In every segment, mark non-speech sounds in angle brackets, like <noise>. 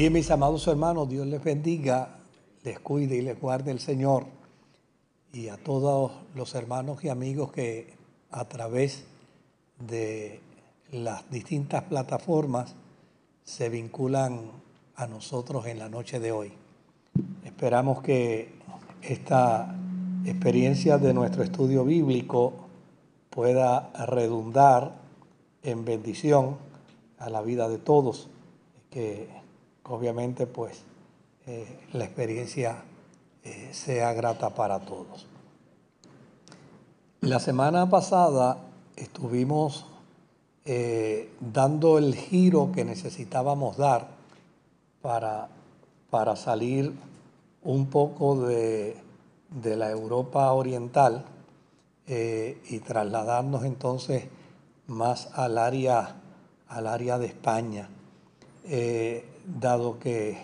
Bien, mis amados hermanos, Dios les bendiga, les cuide y les guarde el Señor. Y a todos los hermanos y amigos que a través de las distintas plataformas se vinculan a nosotros en la noche de hoy. Esperamos que esta experiencia de nuestro estudio bíblico pueda redundar en bendición a la vida de todos, que obviamente pues eh, la experiencia eh, sea grata para todos. La semana pasada estuvimos eh, dando el giro que necesitábamos dar para, para salir un poco de, de la Europa oriental y trasladarnos entonces más al área, al área de España dado que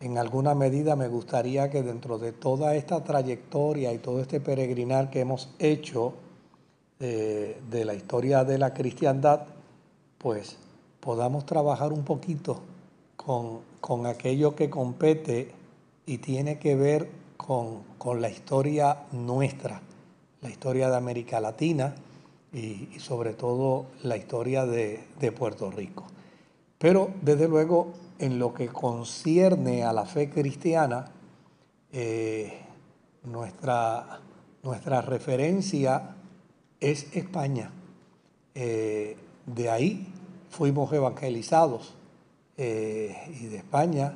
en alguna medida me gustaría que dentro de toda esta trayectoria y todo este peregrinar que hemos hecho eh, de la historia de la cristiandad, pues podamos trabajar un poquito con, con aquello que compete y tiene que ver con, con, la historia nuestra, la historia de América Latina y, y sobre todo la historia de, de Puerto Rico. Pero desde luego en lo que concierne a la fe cristiana, eh, nuestra, nuestra, referencia es España. Eh, de ahí fuimos evangelizados eh, y de España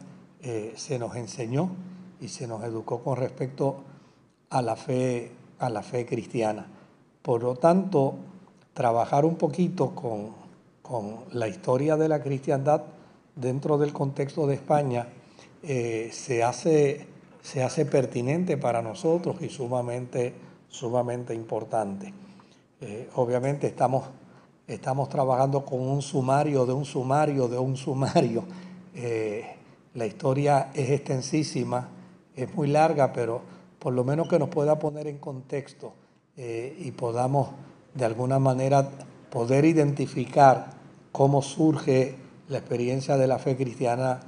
se nos enseñó y se nos educó con respecto a la fe, a la fe cristiana. Por lo tanto, trabajar un poquito con, con la historia de la cristiandad dentro del contexto de España eh, se, hace, se hace pertinente para nosotros y sumamente, sumamente importante. Eh, obviamente estamos, estamos trabajando con un sumario de un sumario de un sumario. Eh, la historia es extensísima, es muy larga, pero por lo menos que nos pueda poner en contexto y podamos de alguna manera poder identificar cómo surge la experiencia de la fe cristiana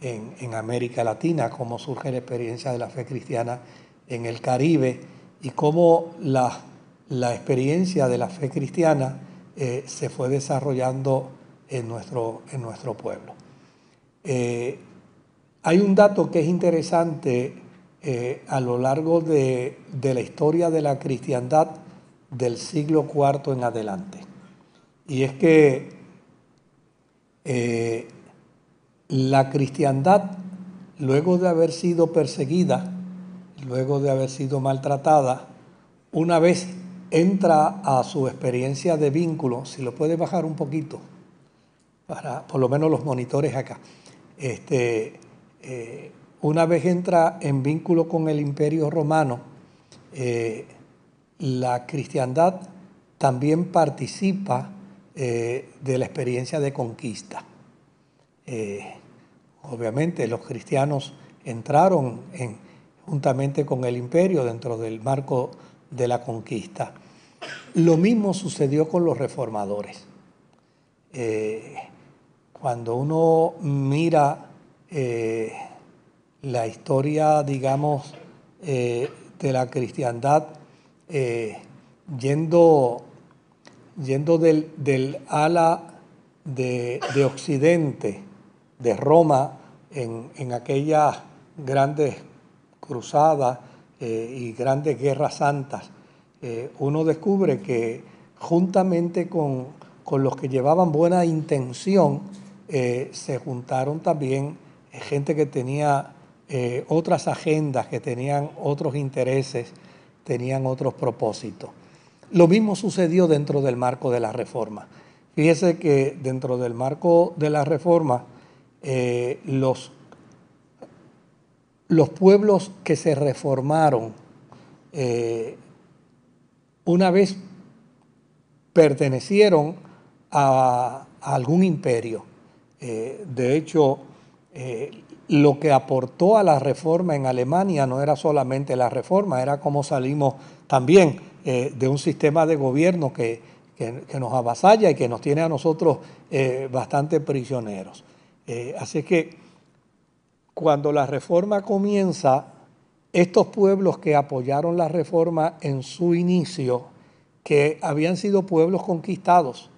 en, América Latina, cómo surge la experiencia de la fe cristiana en el Caribe y cómo la, experiencia de la fe cristiana eh, se fue desarrollando en nuestro, en nuestro pueblo. Eh, hay un dato que es interesante eh, a lo largo de, de la historia de la cristiandad del siglo IV en adelante. Y es que eh, la cristiandad, luego de haber sido perseguida, luego de haber sido maltratada, una vez entra a su experiencia de vínculo, si lo puede bajar un poquito, para por lo menos los monitores acá, este, eh, una vez entra en vínculo con el imperio romano, eh, la cristiandad también participa eh, de la experiencia de conquista. Eh, obviamente los cristianos entraron en, juntamente con el imperio dentro del marco de la conquista. Lo mismo sucedió con los reformadores. Eh, cuando uno mira la historia, digamos, de la cristiandad, yendo yendo del, ala de, Occidente, de Roma, en, aquellas grandes cruzadas eh, y grandes guerras santas, eh, uno descubre que juntamente con, los que llevaban buena intención, eh, se juntaron también gente que tenía otras agendas, que tenían otros intereses, tenían otros propósitos. Lo mismo sucedió dentro del marco de la reforma. Fíjese que dentro del marco de la reforma, eh, los, los, pueblos que se reformaron eh, una vez pertenecieron a, algún imperio. Eh, de hecho, lo que aportó a la reforma en Alemania no era solamente la reforma, era como salimos también eh, de un sistema de gobierno que, nos avasalla y que nos tiene a nosotros eh, bastante prisioneros. Eh, así que cuando la reforma comienza, estos pueblos que apoyaron la reforma en su inicio, que habían sido pueblos conquistados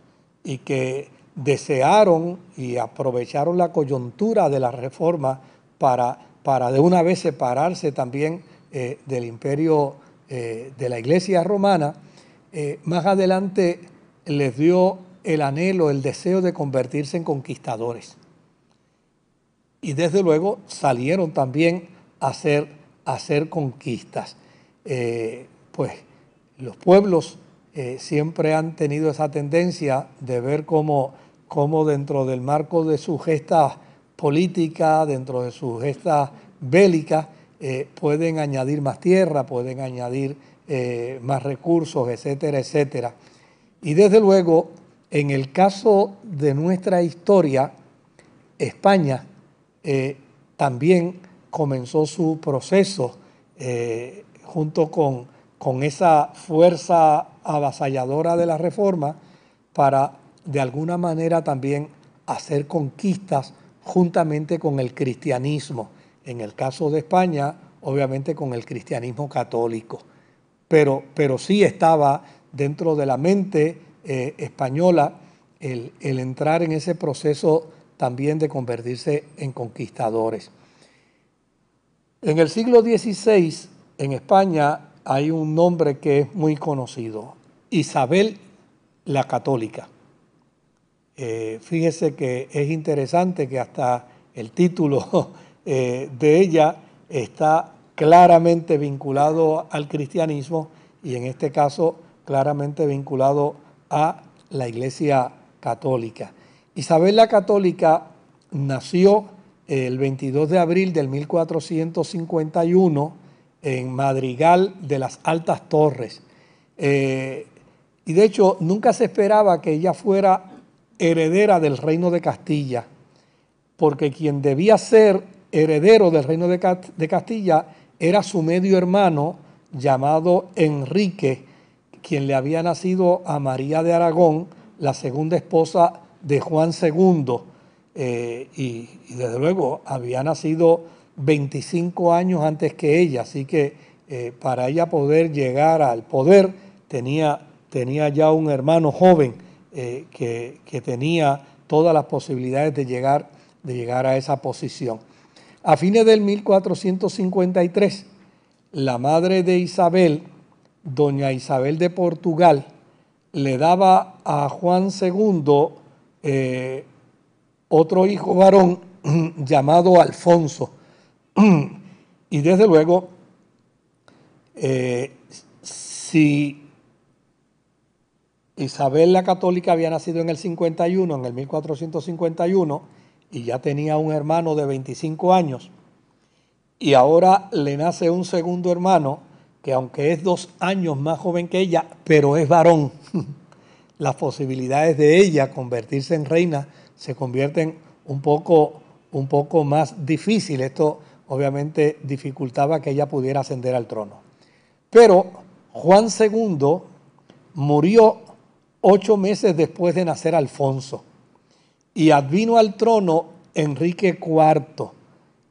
y que desearon y aprovecharon la coyuntura de la reforma para, para de una vez separarse también eh, del imperio eh, de la iglesia romana, eh, más adelante les dio el anhelo, el deseo de convertirse en conquistadores. Y desde luego salieron también a hacer, a hacer conquistas. pues los pueblos siempre han tenido esa tendencia de ver cómo cómo dentro del marco de su gesta política, dentro de su gesta bélica, eh, pueden añadir más tierra, pueden añadir eh, más recursos, etcétera, etcétera. Y desde luego, en el caso de nuestra historia, España eh, también comenzó su proceso junto con, con esa fuerza avasalladora de la reforma para de alguna manera también hacer conquistas juntamente con el cristianismo. En el caso de España, obviamente con el cristianismo católico. Pero, pero sí estaba dentro de la mente eh, española el, el entrar en ese proceso también de convertirse en conquistadores. En el siglo XVI, en España, hay un nombre que es muy conocido, Isabel la Católica. Eh, fíjese que es interesante que hasta el título <laughs> eh, de ella está claramente vinculado al cristianismo y en este caso claramente vinculado a la Iglesia Católica. Isabel la Católica nació el 22 de abril del 1451 en Madrigal de las Altas Torres. Eh, y de hecho nunca se esperaba que ella fuera heredera del reino de Castilla, porque quien debía ser heredero del reino de Castilla era su medio hermano llamado Enrique, quien le había nacido a María de Aragón, la segunda esposa de Juan II, eh, y, desde luego había nacido 25 años antes que ella, así que eh, para ella poder llegar al poder tenía, tenía ya un hermano joven eh, que, tenía todas las posibilidades de llegar, de llegar a esa posición. A fines del 1453, la madre de Isabel, doña Isabel de Portugal, le daba a Juan II eh, otro hijo varón <clears throat> llamado Alfonso. <clears throat> y desde luego, eh, si Isabel la Católica había nacido en el 51, en el 1451, y ya tenía un hermano de 25 años. Y ahora le nace un segundo hermano, que aunque es dos años más joven que ella, pero es varón. <laughs> Las posibilidades de ella convertirse en reina se convierten un poco, un poco más difíciles. Esto obviamente dificultaba que ella pudiera ascender al trono. Pero Juan II murió ocho meses después de nacer Alfonso. Y advino al trono Enrique IV.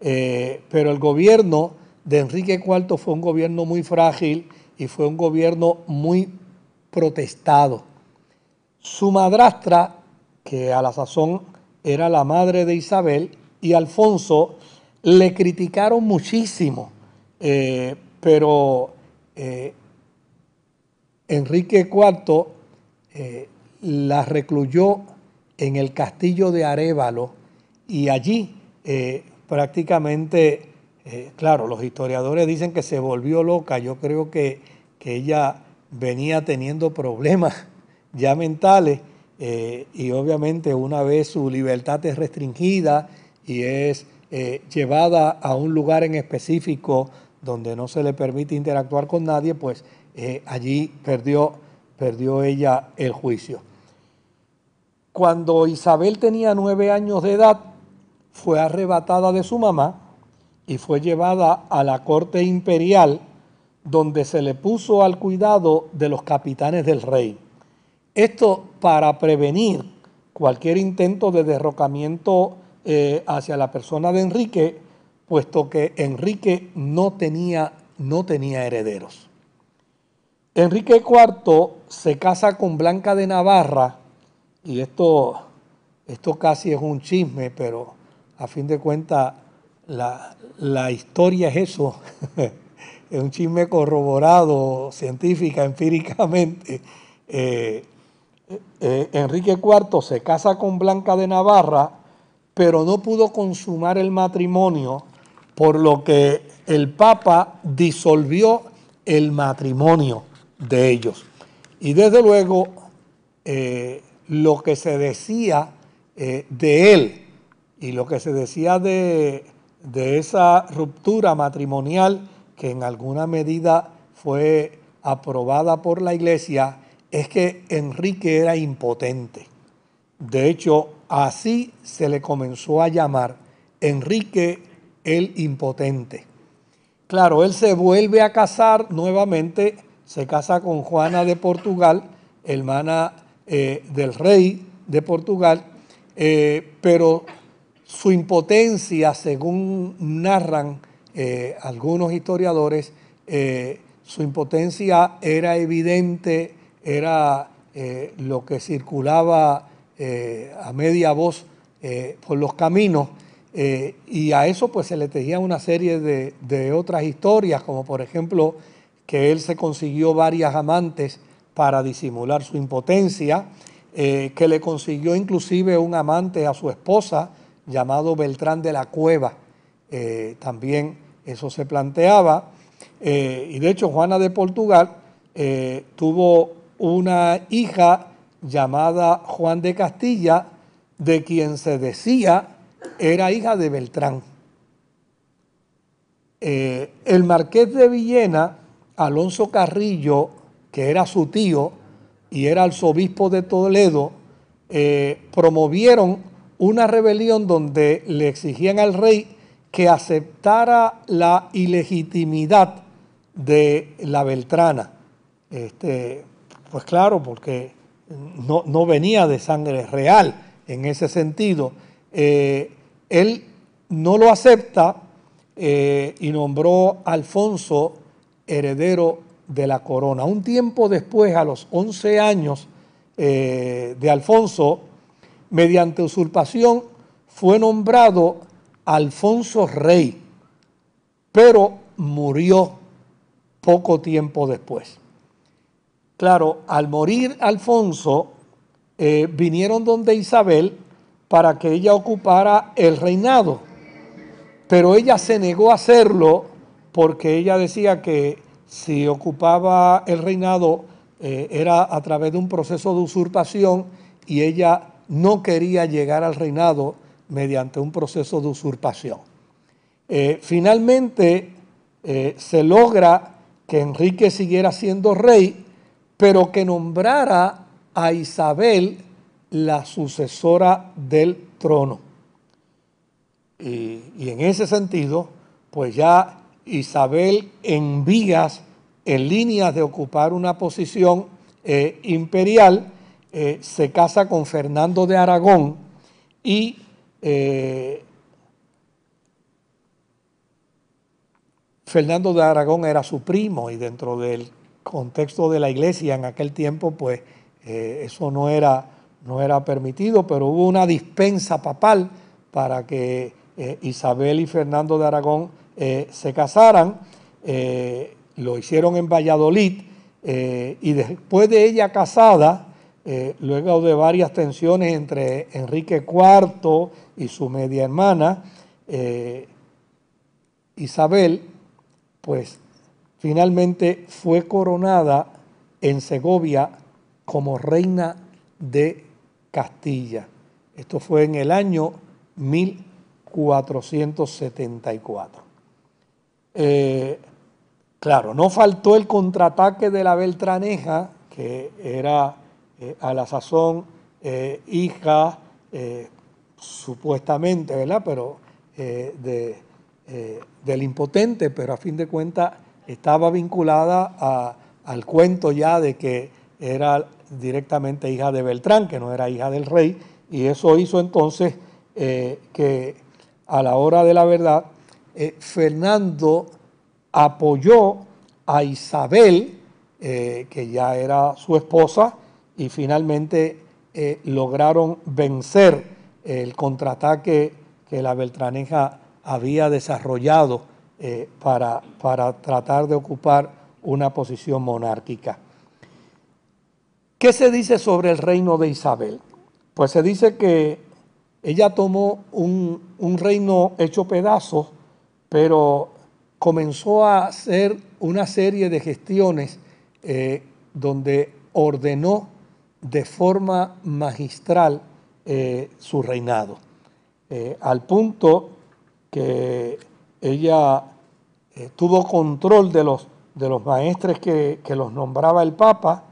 Eh, pero el gobierno de Enrique IV fue un gobierno muy frágil y fue un gobierno muy protestado. Su madrastra, que a la sazón era la madre de Isabel, y Alfonso le criticaron muchísimo, eh, pero eh, Enrique IV la recluyó en el castillo de Arevalo y allí eh, prácticamente, eh, claro, los historiadores dicen que se volvió loca, yo creo que, que ella venía teniendo problemas <laughs> ya mentales y obviamente una vez su libertad es restringida y es llevada a un lugar en específico donde no se le permite interactuar con nadie, pues allí perdió perdió ella el juicio. Cuando Isabel tenía nueve años de edad, fue arrebatada de su mamá y fue llevada a la corte imperial, donde se le puso al cuidado de los capitanes del rey. Esto para prevenir cualquier intento de derrocamiento eh, hacia la persona de Enrique, puesto que Enrique no tenía, no tenía herederos. Enrique IV se casa con Blanca de Navarra, y esto, esto casi es un chisme, pero a fin de cuentas la, historia es eso, <laughs> es un chisme corroborado científica, empíricamente. Eh, eh, Enrique IV se casa con Blanca de Navarra, pero no pudo consumar el matrimonio, por lo que el Papa disolvió el matrimonio de ellos. Y desde luego, eh, lo que se decía de él y lo que se decía de de esa ruptura matrimonial que en alguna medida fue aprobada por la iglesia es que Enrique era impotente. De hecho, así se le comenzó a llamar Enrique el impotente. Claro, él se vuelve a casar nuevamente, se casa con Juana de Portugal, hermana eh, del rey de Portugal, eh, pero su impotencia, según narran eh, algunos historiadores, su impotencia era evidente, era lo que circulaba a media voz por los caminos, y a eso pues se le tejía una serie de otras historias, como por ejemplo que él se consiguió varias amantes para disimular su impotencia, que le consiguió inclusive un amante a su esposa, llamado Beltrán de la Cueva. Eh, también eso se planteaba. Eh, y de hecho Juana de Portugal eh, tuvo una hija llamada Juan de Castilla, de quien se decía era hija de Beltrán. el marqués de Villena, Alonso Carrillo, que era su tío y era arzobispo de Toledo, promovieron una rebelión donde le exigían al rey que aceptara la ilegitimidad de la Beltrana. Este, pues claro, porque no, venía de sangre real en ese sentido. Eh, él no lo acepta eh, y nombró a Alfonso heredero de la corona. Un tiempo después, a los 11 años eh, de Alfonso, mediante usurpación, fue nombrado Alfonso Rey, pero murió poco tiempo después. Claro, al morir Alfonso, eh, vinieron donde Isabel para que ella ocupara el reinado, pero ella se negó a hacerlo porque ella decía que si ocupaba el reinado eh, era a través de un proceso de usurpación y ella no quería llegar al reinado mediante un proceso de usurpación. Eh, finalmente eh, se logra que Enrique siguiera siendo rey, pero que nombrara a Isabel la sucesora del trono. Y, en ese sentido, pues ya Isabel en vías, en líneas de ocupar una posición eh, imperial, eh, se casa con Fernando de Aragón y eh, Fernando de Aragón era su primo y dentro del contexto de la iglesia en aquel tiempo, pues eso no era, no era permitido, pero hubo una dispensa papal para que Isabel y Fernando de Aragón se casaran. lo hicieron en Valladolid y después de ella casada, eh, luego de varias tensiones entre Enrique IV y su media hermana, eh, Isabel, pues finalmente fue coronada en Segovia como reina de Castilla. Esto fue en el año 1474. Eh, claro, no faltó el contraataque de la Beltraneja, que era eh, a la sazón eh, hija, supuestamente, ¿verdad? Pero de, del impotente, pero a fin de cuentas estaba vinculada al cuento ya de que era directamente hija de Beltrán, que no era hija del rey, y eso hizo entonces que a la hora de la verdad, Fernando apoyó a Isabel, que ya era su esposa, y finalmente lograron vencer el contraataque que la Beltraneja había desarrollado eh, para, para tratar de ocupar una posición monárquica. ¿Qué se dice sobre el reino de Isabel? Pues se dice que ella tomó un, reino hecho pedazos, pero comenzó a hacer una serie de gestiones eh, donde ordenó de forma magistral eh, su reinado, al punto que ella eh, tuvo control de los, de los maestres que, los nombraba el Papa,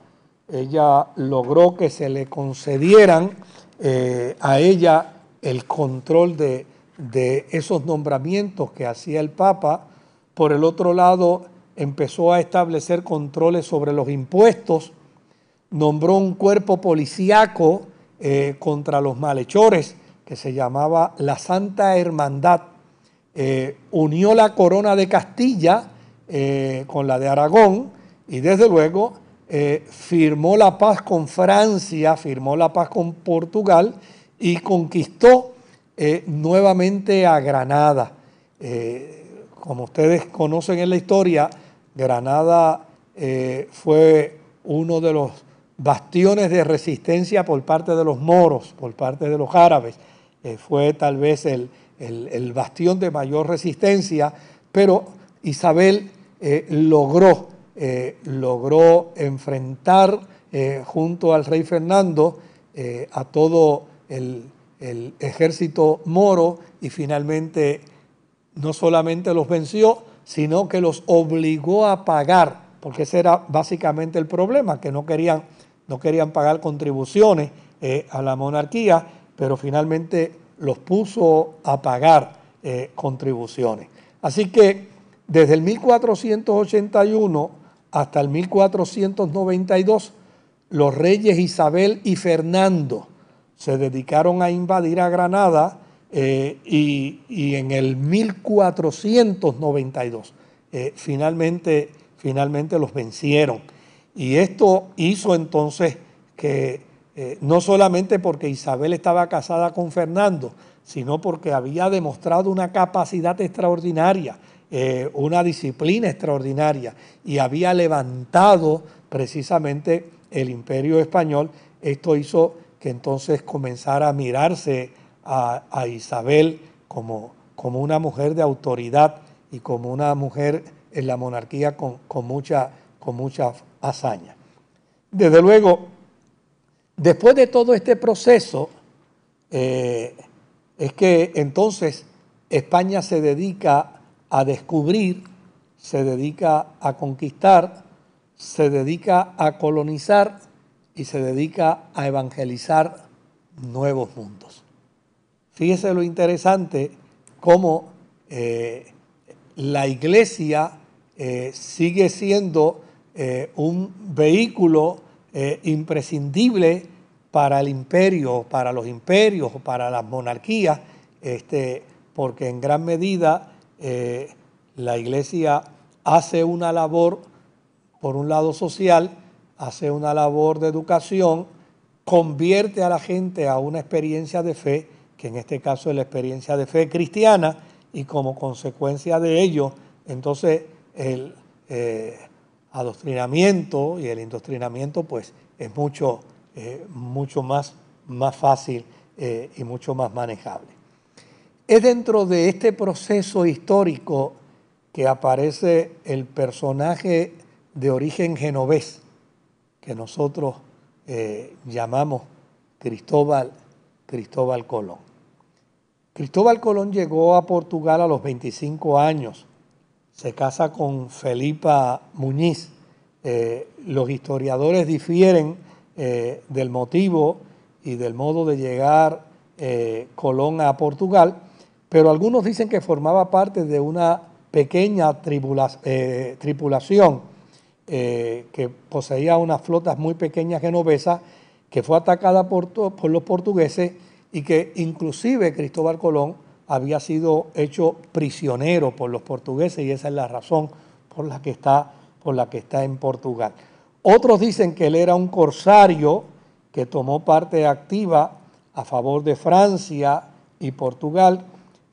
ella logró que se le concedieran eh, a ella el control de, de esos nombramientos que hacía el Papa. Por el otro lado, empezó a establecer controles sobre los impuestos, nombró un cuerpo policíaco eh, contra los malhechores que se llamaba la Santa Hermandad eh, unió la corona de Castilla eh, con la de Aragón y desde luego firmó la paz con Francia, firmó la paz con Portugal y conquistó nuevamente a Granada. como ustedes conocen en la historia, Granada fue uno de los bastiones de resistencia por parte de los moros, por parte de los árabes. fue tal vez el, el, bastión de mayor resistencia, pero Isabel eh, logró, eh, logró enfrentar eh, junto al rey Fernando a todo el, el ejército moro y finalmente no solamente los venció, sino que los obligó a pagar, porque ese era básicamente el problema, que no querían, no querían pagar contribuciones a la monarquía, pero finalmente los puso a pagar eh, contribuciones. Así que desde el 1481 hasta el 1492, los reyes Isabel y Fernando se dedicaron a invadir a Granada eh, y, en el 1492 eh, finalmente, finalmente los vencieron. Y esto hizo entonces que eh, no solamente porque Isabel estaba casada con Fernando, sino porque había demostrado una capacidad extraordinaria, una disciplina extraordinaria y había levantado precisamente el imperio español. Esto hizo que entonces comenzara a mirarse a, Isabel como, como, una mujer de autoridad y como una mujer en la monarquía con, con mucha, con hazaña. Desde luego, Después de todo este proceso, eh, es que entonces España se dedica a descubrir, se dedica a conquistar, se dedica a colonizar y se dedica a evangelizar nuevos mundos. Fíjese lo interesante cómo eh, la iglesia eh, sigue siendo un vehículo imprescindible para el imperio, para los imperios, para las monarquías, este, porque en gran medida eh, la iglesia hace una labor, por un lado social, hace una labor de educación, convierte a la gente a una experiencia de fe, que en este caso es la experiencia de fe cristiana, y como consecuencia de ello, entonces el eh, adoctrinamiento y el indoctrinamiento pues es mucho eh, mucho más, más fácil eh, y mucho más manejable. Es dentro de este proceso histórico que aparece el personaje de origen genovés, que nosotros eh, llamamos Cristóbal, Cristóbal Colón. Cristóbal Colón llegó a Portugal a los 25 años, se casa con Felipa Muñiz. los historiadores difieren eh, del motivo y del modo de llegar eh, Colón a Portugal, pero algunos dicen que formaba parte de una pequeña eh, que poseía unas flotas muy pequeñas genovesas que fue atacada por, por los portugueses y que inclusive Cristóbal Colón había sido hecho prisionero por los portugueses y esa es la razón por la que está, por la que está en Portugal. Otros dicen que él era un corsario que tomó parte activa a favor de Francia y Portugal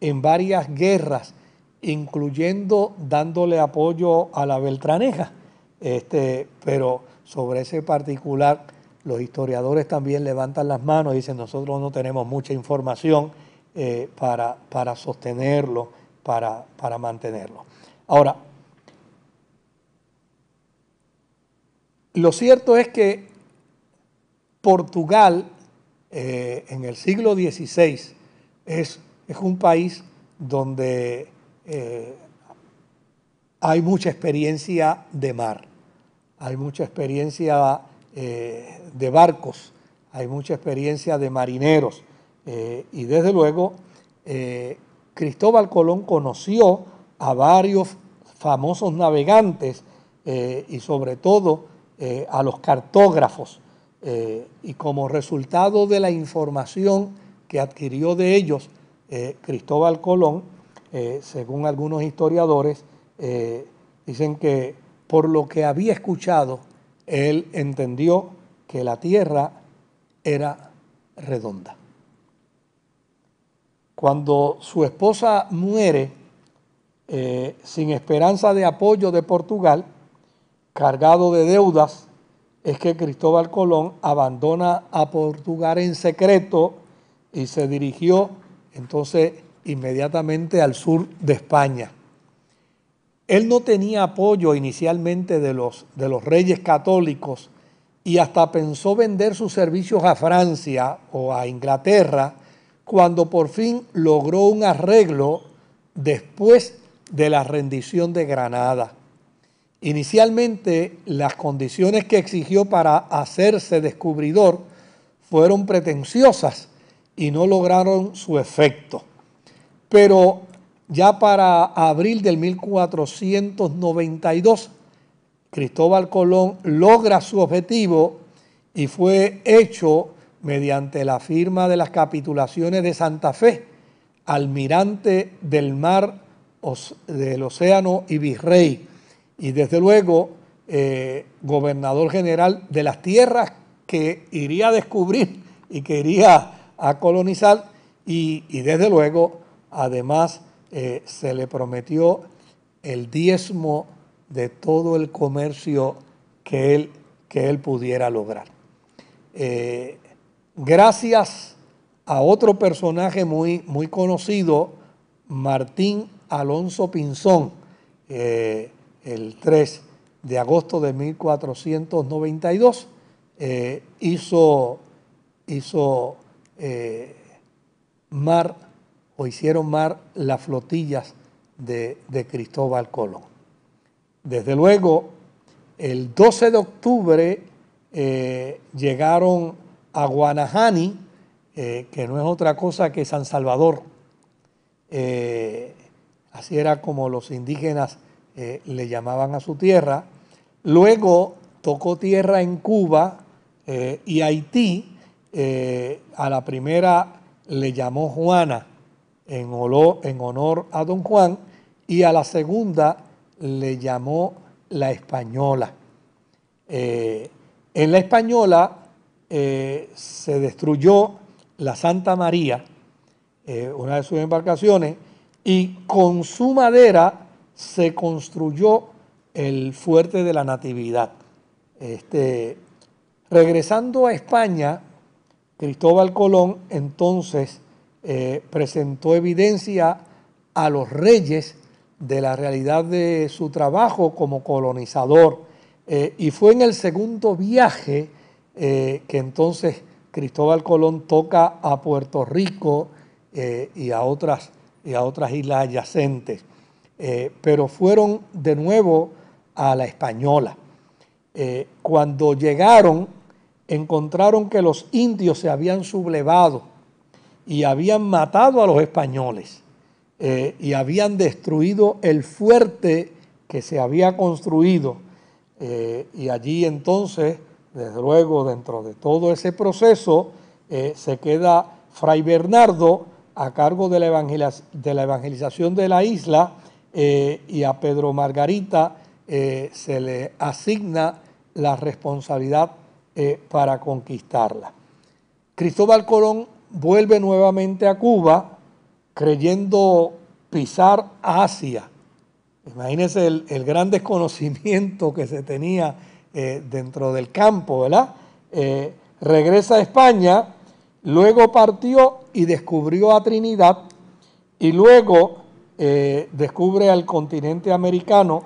en varias guerras, incluyendo dándole apoyo a la Beltraneja. Este, pero sobre ese particular, los historiadores también levantan las manos y dicen, nosotros no tenemos mucha información eh, para, para, sostenerlo, para, para mantenerlo. Ahora, lo cierto es que Portugal eh, en el siglo XVI es, es un país donde eh, hay mucha experiencia de mar, hay mucha experiencia eh, de barcos, hay mucha experiencia de marineros. Y desde luego Cristóbal Colón conoció a varios famosos navegantes y sobre todo a los cartógrafos eh, y como resultado de la información que adquirió de ellos eh, Cristóbal Colón, eh, según algunos historiadores, dicen que por lo que había escuchado, él entendió que la tierra era redonda. Cuando su esposa muere sin esperanza de apoyo de Portugal, cargado de deudas, es que Cristóbal Colón abandona a Portugal en secreto y se dirigió entonces inmediatamente al sur de España. Él no tenía apoyo inicialmente de los, de los reyes católicos y hasta pensó vender sus servicios a Francia o a Inglaterra cuando por fin logró un arreglo después de la rendición de Granada. Inicialmente, las condiciones que exigió para hacerse descubridor fueron pretenciosas y no lograron su efecto. Pero ya para abril del 1492, Cristóbal Colón logra su objetivo y fue hecho mediante la firma de las capitulaciones de Santa Fe, almirante del mar, del océano y virrey. Y desde luego eh, gobernador general de las tierras que iría a descubrir y que iría a colonizar y, desde luego además eh, se le prometió el diezmo de todo el comercio que él, que él pudiera lograr. Eh, gracias a otro personaje muy, muy conocido, Martín Alonso Pinzón, el 3 de agosto de 1492, eh, hizo, hizo eh, mar o hicieron mar las flotillas de, Cristóbal Colón. Desde luego, el 12 de octubre eh, llegaron a Guanahani, que no es otra cosa que San Salvador. así era como los indígenas eh, le llamaban a su tierra. Luego tocó tierra en Cuba eh, y Haití. Eh, a la primera le llamó Juana en, en honor a don Juan y a la segunda le llamó la española. en la española se destruyó la Santa María, una de sus embarcaciones, y con su madera se construyó el fuerte de la Natividad. Este, regresando a España, Cristóbal Colón entonces eh, presentó evidencia a los reyes de la realidad de su trabajo como colonizador. Eh, y fue en el segundo viaje eh, que entonces Cristóbal Colón toca a Puerto Rico y, a otras, y a otras islas adyacentes. Pero fueron de nuevo a la española. Cuando llegaron, encontraron que los indios se habían sublevado y habían matado a los españoles eh, y habían destruido el fuerte que se había construido. y allí entonces, desde luego, dentro de todo ese proceso, se queda Fray Bernardo, a cargo de la, evangelización de la isla, eh, y a Pedro Margarita eh, se le asigna la responsabilidad eh, para conquistarla. Cristóbal Colón vuelve nuevamente a Cuba creyendo pisar Asia. Imagínense el, gran desconocimiento que se tenía dentro del campo, ¿verdad? regresa a España, luego partió y descubrió a Trinidad y luego eh, descubre al continente americano,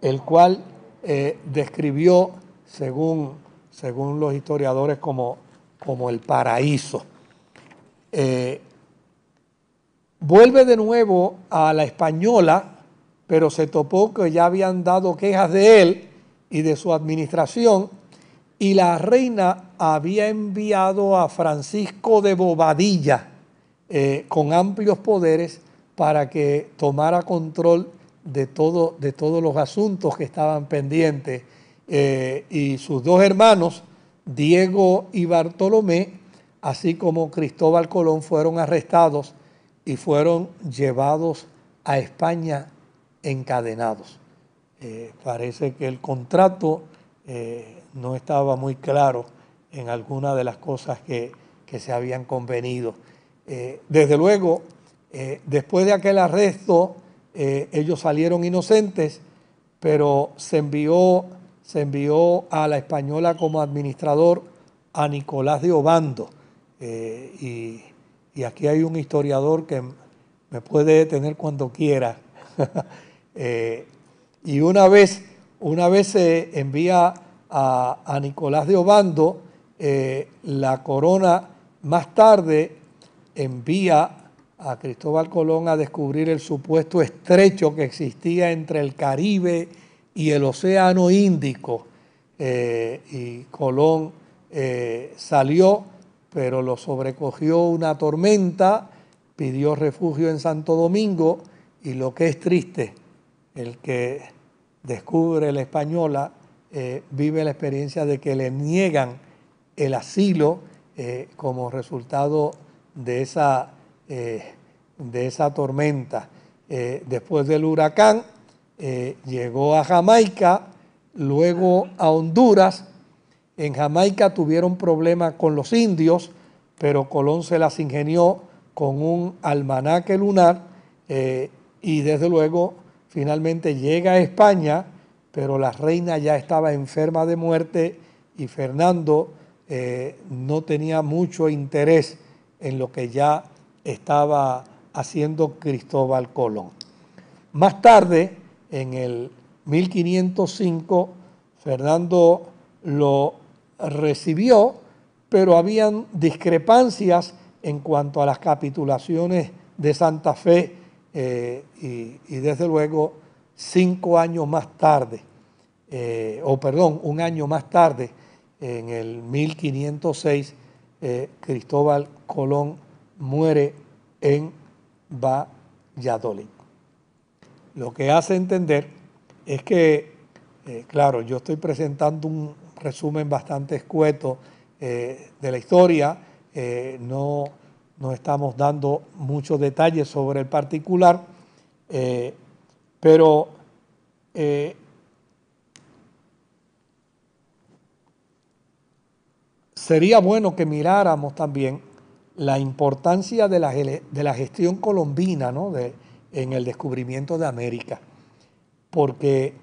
el cual eh, describió, según, según los historiadores, como, como el paraíso. Eh, vuelve de nuevo a la española, pero se topó que ya habían dado quejas de él y de su administración, y la reina había enviado a Francisco de Bobadilla con amplios poderes para que tomara control de, todo, de todos los asuntos que estaban pendientes. Eh, y sus dos hermanos, Diego y Bartolomé, así como Cristóbal Colón, fueron arrestados y fueron llevados a España encadenados. Eh, parece que el contrato eh, no estaba muy claro en alguna de las cosas que, que se habían convenido. desde luego, eh, después de aquel arresto, eh, ellos salieron inocentes, pero se envió, se envió a la española como administrador a Nicolás de Obando. Eh, y, aquí hay un historiador que me puede detener cuando quiera. <laughs> y una vez, una vez se envía a, Nicolás de Obando, la corona más tarde envía a Cristóbal Colón a descubrir el supuesto estrecho que existía entre el Caribe y el Océano Índico. Eh, y Colón eh, salió, pero lo sobrecogió una tormenta, pidió refugio en Santo Domingo y lo que es triste, el que descubre la española eh, vive la experiencia de que le niegan el asilo como resultado de esa eh, de esa tormenta. Eh, después del huracán, eh, llegó a Jamaica, luego a Honduras. En Jamaica tuvieron problemas con los indios, pero Colón se las ingenió con un almanaque lunar y desde luego finalmente llega a España, pero la reina ya estaba enferma de muerte y Fernando no tenía mucho interés en lo que ya estaba haciendo Cristóbal Colón. Más tarde, en el 1505, Fernando lo recibió, pero habían discrepancias en cuanto a las capitulaciones de Santa Fe eh, y, desde luego cinco años más tarde, eh, o perdón, un año más tarde, en el 1506, eh, Cristóbal Colón muere en Valladolid. Lo que hace entender es que, claro, yo estoy presentando un resumen bastante escueto eh, de la historia, eh, no, no, estamos dando muchos detalles sobre el particular, pero sería bueno que miráramos también la importancia de la, de la gestión colombina ¿no? de, en el descubrimiento de América, porque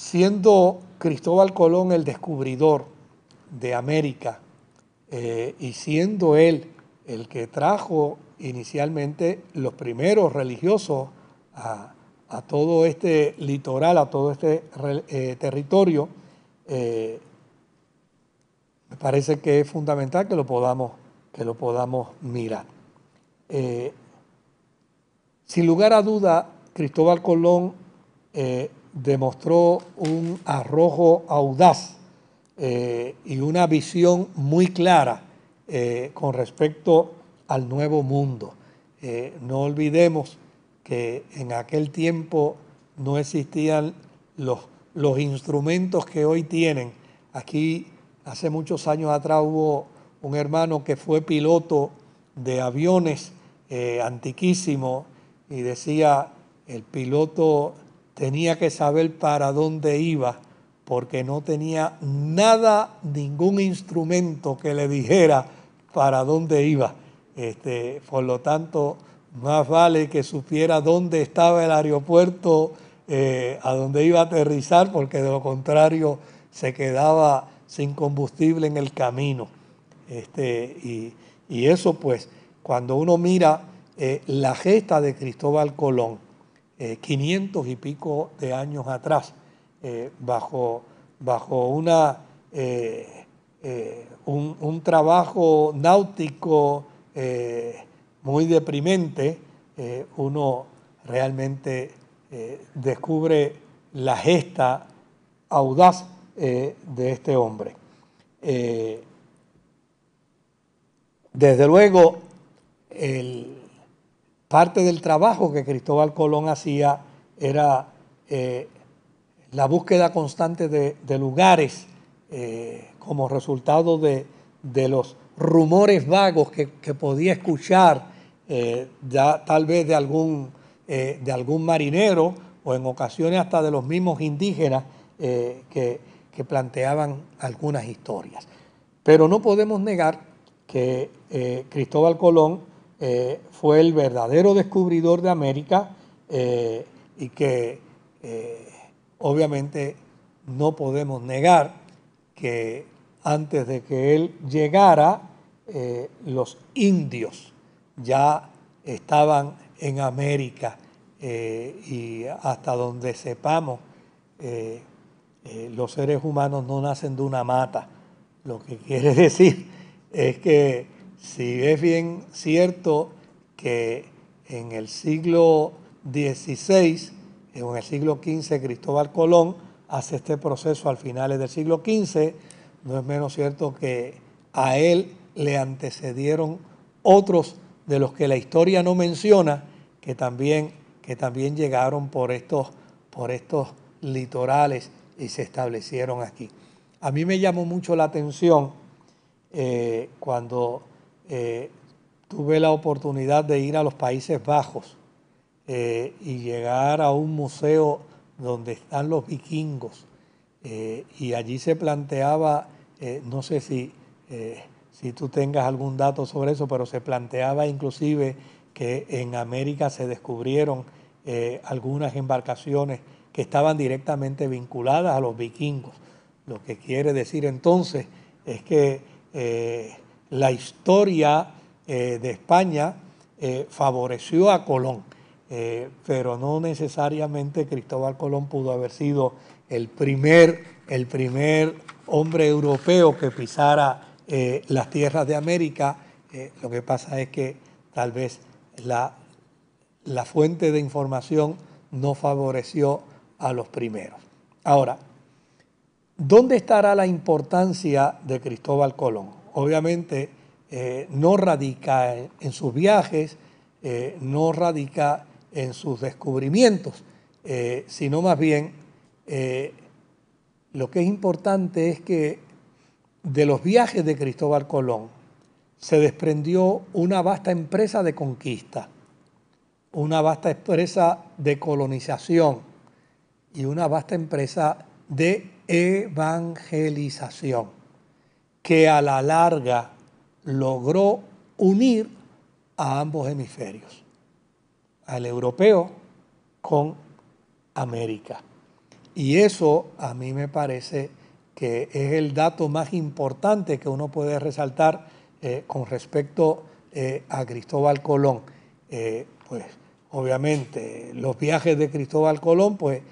siendo Cristóbal Colón el descubridor de América eh, y siendo él el que trajo inicialmente los primeros religiosos a, todo este litoral, a todo este eh, territorio, eh, me parece que es fundamental que lo podamos, que lo podamos mirar. Sin lugar a duda, Cristóbal Colón demostró un arrojo audaz eh, y una visión muy clara con respecto al nuevo mundo. no olvidemos que en aquel tiempo no existían los, los instrumentos que hoy tienen. Aquí Hace muchos años atrás hubo un hermano que fue piloto de aviones eh, antiquísimo y decía, el piloto tenía que saber para dónde iba porque no tenía nada, ningún instrumento que le dijera para dónde iba. Este, por lo tanto, más vale que supiera dónde estaba el aeropuerto, eh, a dónde iba a aterrizar, porque de lo contrario se quedaba sin combustible en el camino. Este, y, eso pues, cuando uno mira eh, la gesta de Cristóbal Colón, 500 eh, y pico de años atrás, bajo, bajo una, un, un, trabajo náutico muy deprimente, uno realmente descubre la gesta audaz eh, de este hombre. Eh, desde luego, parte del trabajo que Cristóbal Colón hacía era eh, la búsqueda constante de, lugares como resultado de, los rumores vagos que, podía escuchar ya tal vez de algún, de algún marinero o en ocasiones hasta de los mismos indígenas que, planteaban algunas historias. Pero no podemos negar que eh, Cristóbal Colón eh, fue el verdadero descubridor de América eh, y que obviamente no podemos negar que antes de que él llegara, los indios ya estaban en América y hasta donde sepamos, eh, los seres humanos no nacen de una mata. Lo que quiere <laughs> decir es que si es bien cierto que en el siglo XVI en el siglo XV Cristóbal Colón hace este proceso al finales del siglo XV, no es menos cierto que a él le antecedieron otros de los que la historia no menciona, que también, que también llegaron por estos, por estos litorales y se establecieron aquí. A mí me llamó mucho la atención eh, cuando eh, tuve la oportunidad de ir a los Países Bajos eh, y llegar a un museo donde están los vikingos. y allí se planteaba, no sé si, si tú tengas algún dato sobre eso, pero se planteaba inclusive que en América se descubrieron algunas embarcaciones que estaban directamente vinculadas a los vikingos. Lo que quiere decir entonces es que eh, la historia eh, de España eh, favoreció a Colón, pero no necesariamente Cristóbal Colón pudo haber sido el primer, el primer hombre europeo que pisara las tierras de América. lo que pasa es que tal vez la, la fuente de información no favoreció a los primeros. Ahora, ¿dónde estará la importancia de Cristóbal Colón? Obviamente eh, no radica en, sus viajes, eh, no radica en sus descubrimientos, eh, sino más bien lo que es importante es que de los viajes de Cristóbal Colón se desprendió una vasta empresa de conquista, una vasta empresa de colonización, y una vasta empresa de evangelización que a la larga logró unir a ambos hemisferios, al europeo con América. Y eso a mí me parece que es el dato más importante que uno puede resaltar eh, con respecto eh, a Cristóbal Colón. Eh, pues obviamente los viajes de Cristóbal Colón, pues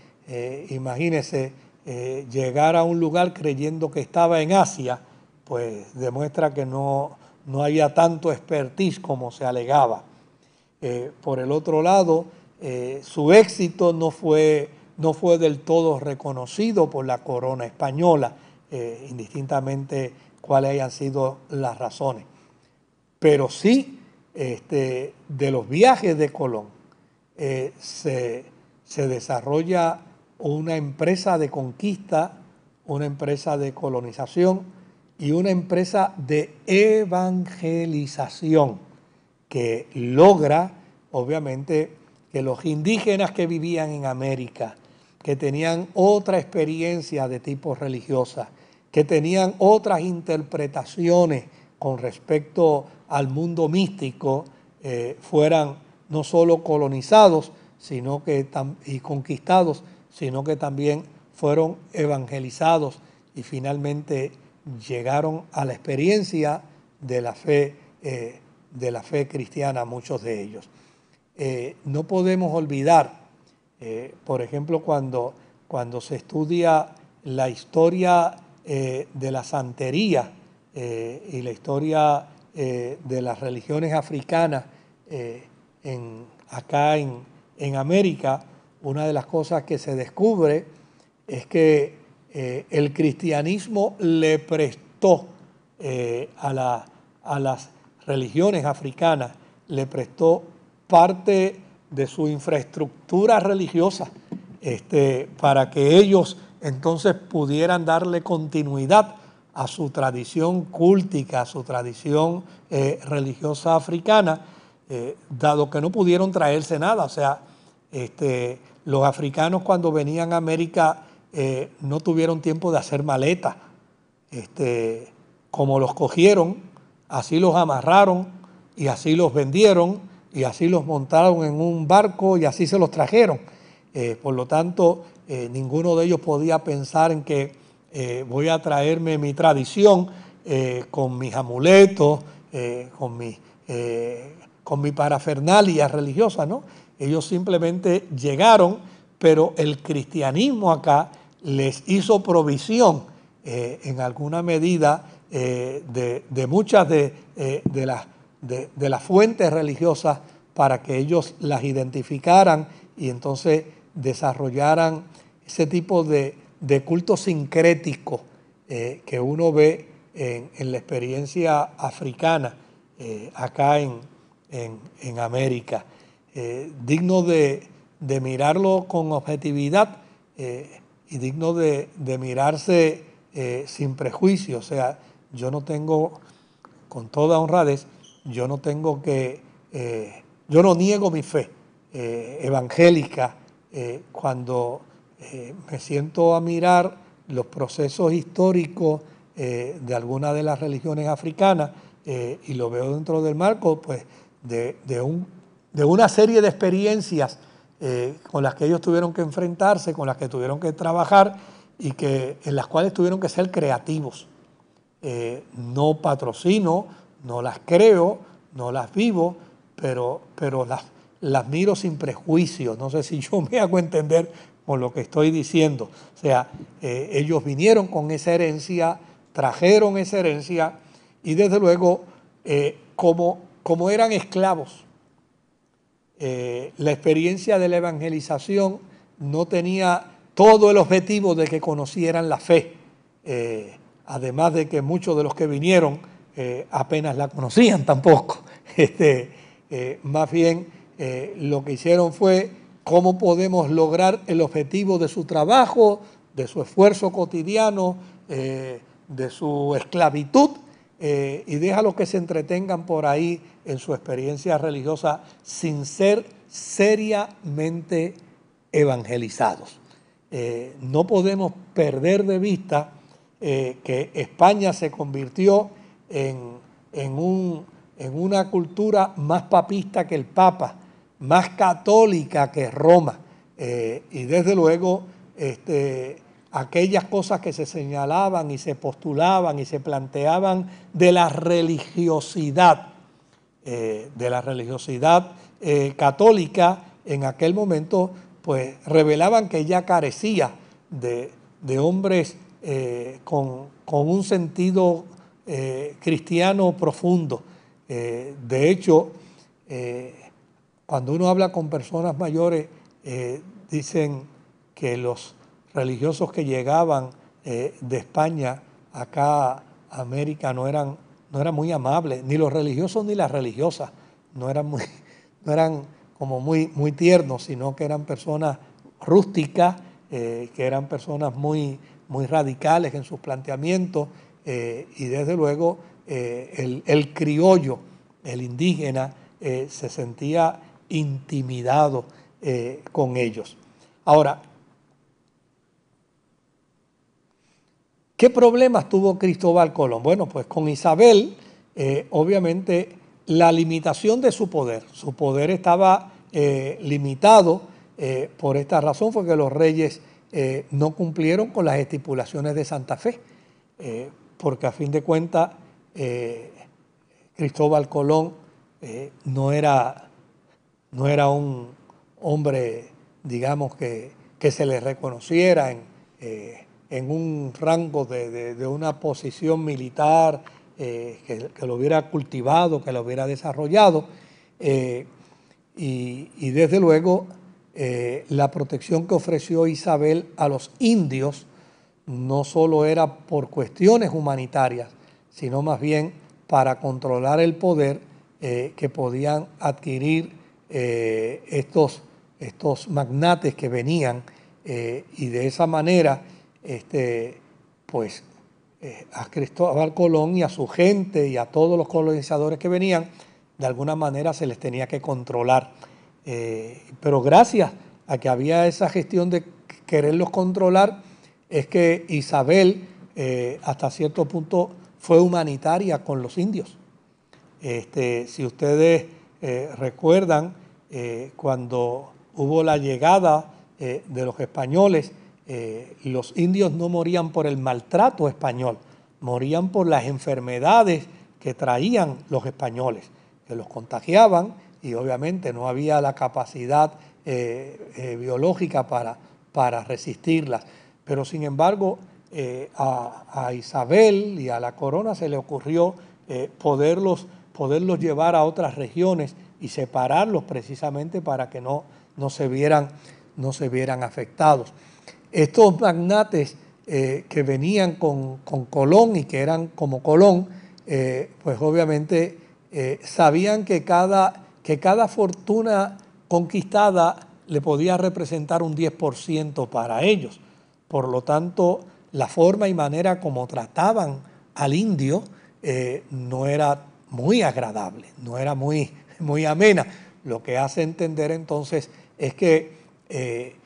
imagínese eh, llegar a un lugar creyendo que estaba en Asia, pues demuestra que no, no había tanto expertise como se alegaba. Eh, por el otro lado, su éxito no fue, no fue del todo reconocido por la corona española, indistintamente cuáles hayan sido las razones. Pero sí, este, de los viajes de Colón, se, se desarrolla una empresa de conquista, una empresa de colonización y una empresa de evangelización que logra, obviamente, que los indígenas que vivían en América, que tenían otra experiencia de tipo religiosa, que tenían otras interpretaciones con respecto al mundo místico, eh, fueran no solo colonizados sino que, y conquistados, sino que también fueron evangelizados y finalmente llegaron a la experiencia de la fe, eh, de la fe cristiana, muchos de ellos. Eh, no podemos olvidar, eh, por ejemplo, cuando, cuando se estudia la historia de la santería y la historia de las religiones africanas en, acá en, en América, una de las cosas que se descubre es que eh, el cristianismo le prestó eh, a, a, las religiones africanas, le prestó parte de su infraestructura religiosa este, para que ellos entonces pudieran darle continuidad a su tradición cúltica, a su tradición eh, religiosa africana, dado que no pudieron traerse nada. O sea, este, los africanos cuando venían a América eh, no tuvieron tiempo de hacer maletas. Este, como los cogieron, así los amarraron y así los vendieron y así los montaron en un barco y así se los trajeron. Eh, por lo tanto, eh, ninguno de ellos podía pensar en que voy a traerme mi tradición con mis amuletos, con, mi, con mi parafernalia religiosa, ¿no? Ellos simplemente llegaron, pero el cristianismo acá les hizo provisión eh, en alguna medida eh, de, muchas de, eh, de, las, fuentes religiosas para que ellos las identificaran y entonces desarrollaran ese tipo de, culto sincrético que uno ve en, la experiencia africana acá en, América. Digno de, mirarlo con objetividad y digno de, mirarse eh, sin prejuicio. O sea, yo no tengo, con toda honradez, yo no tengo que, yo no niego mi fe evangélica cuando me siento a mirar los procesos históricos de algunas de las religiones africanas y lo veo dentro del marco pues, de un de una serie de experiencias eh, con las que ellos tuvieron que enfrentarse, con las que tuvieron que trabajar y que, en las cuales tuvieron que ser creativos. Eh, no patrocino, no las creo, no las vivo, pero, pero las, las miro sin prejuicio. No sé si yo me hago entender con lo que estoy diciendo. O sea, eh, ellos vinieron con esa herencia, trajeron esa herencia y desde luego, como, como eran esclavos, eh, la experiencia de la evangelización no tenía todo el objetivo de que conocieran la fe, eh, además de que muchos de los que vinieron eh, apenas la conocían tampoco. <laughs> Este, más bien lo que hicieron fue cómo podemos lograr el objetivo de su trabajo, de su esfuerzo cotidiano, de su esclavitud eh, y déjalo que se entretengan por ahí en su experiencia religiosa sin ser seriamente evangelizados. Eh, no podemos perder de vista eh, que España se convirtió en, en, una cultura más papista que el Papa, más católica que Roma. y desde luego este, aquellas cosas que se señalaban y se postulaban y se planteaban de la religiosidad, eh, de la religiosidad eh, católica en aquel momento, pues revelaban que ya carecía de, hombres eh, con, un sentido cristiano profundo. de hecho, cuando uno habla con personas mayores, dicen que los religiosos que llegaban eh, de España acá a América no eran, no muy amables, ni los religiosos ni las religiosas, no eran, muy, <laughs> no eran como muy, muy tiernos, sino que eran personas rústicas, eh, que eran personas muy, muy radicales en sus planteamientos, y desde luego el, criollo, el indígena, se sentía intimidado con ellos. Ahora, ¿qué problemas tuvo Cristóbal Colón? Bueno, pues con Isabel, obviamente, la limitación de su poder. Su poder estaba limitado eh, por esta razón fue que los reyes eh, no cumplieron con las estipulaciones de Santa Fe, eh, porque a fin de cuentas Cristóbal Colón no, era, no era un hombre, digamos, que, se le reconociera en, en un rango de, una posición militar, que, lo hubiera cultivado, que lo hubiera desarrollado. y, desde luego eh, la protección que ofreció Isabel a los indios no solo era por cuestiones humanitarias, sino más bien para controlar el poder eh, que podían adquirir eh, estos, estos magnates que venían y de esa manera, este, pues a Cristóbal Colón y a su gente y a todos los colonizadores que venían, de alguna manera se les tenía que controlar. Eh, pero gracias a que había esa gestión de quererlos controlar, es que Isabel eh, hasta cierto punto fue humanitaria con los indios. Este, si ustedes eh, recuerdan, cuando hubo la llegada de los españoles, los indios no morían por el maltrato español, morían por las enfermedades que traían los españoles, que los contagiaban y obviamente no había la capacidad eh, eh, biológica para, para resistirlas. Pero sin embargo, eh, a, Isabel y a la corona se le ocurrió poderlos, poderlos llevar a otras regiones y separarlos precisamente para que no, no, se, vieran, no se vieran afectados. Estos magnates que venían con, con, Colón y que eran como Colón, pues obviamente sabían que cada que cada fortuna conquistada le podía representar un 10% para ellos. Por lo tanto, la forma y manera como trataban al indio eh, no era muy agradable, no era muy, muy amena. Lo que hace entender entonces es que eh,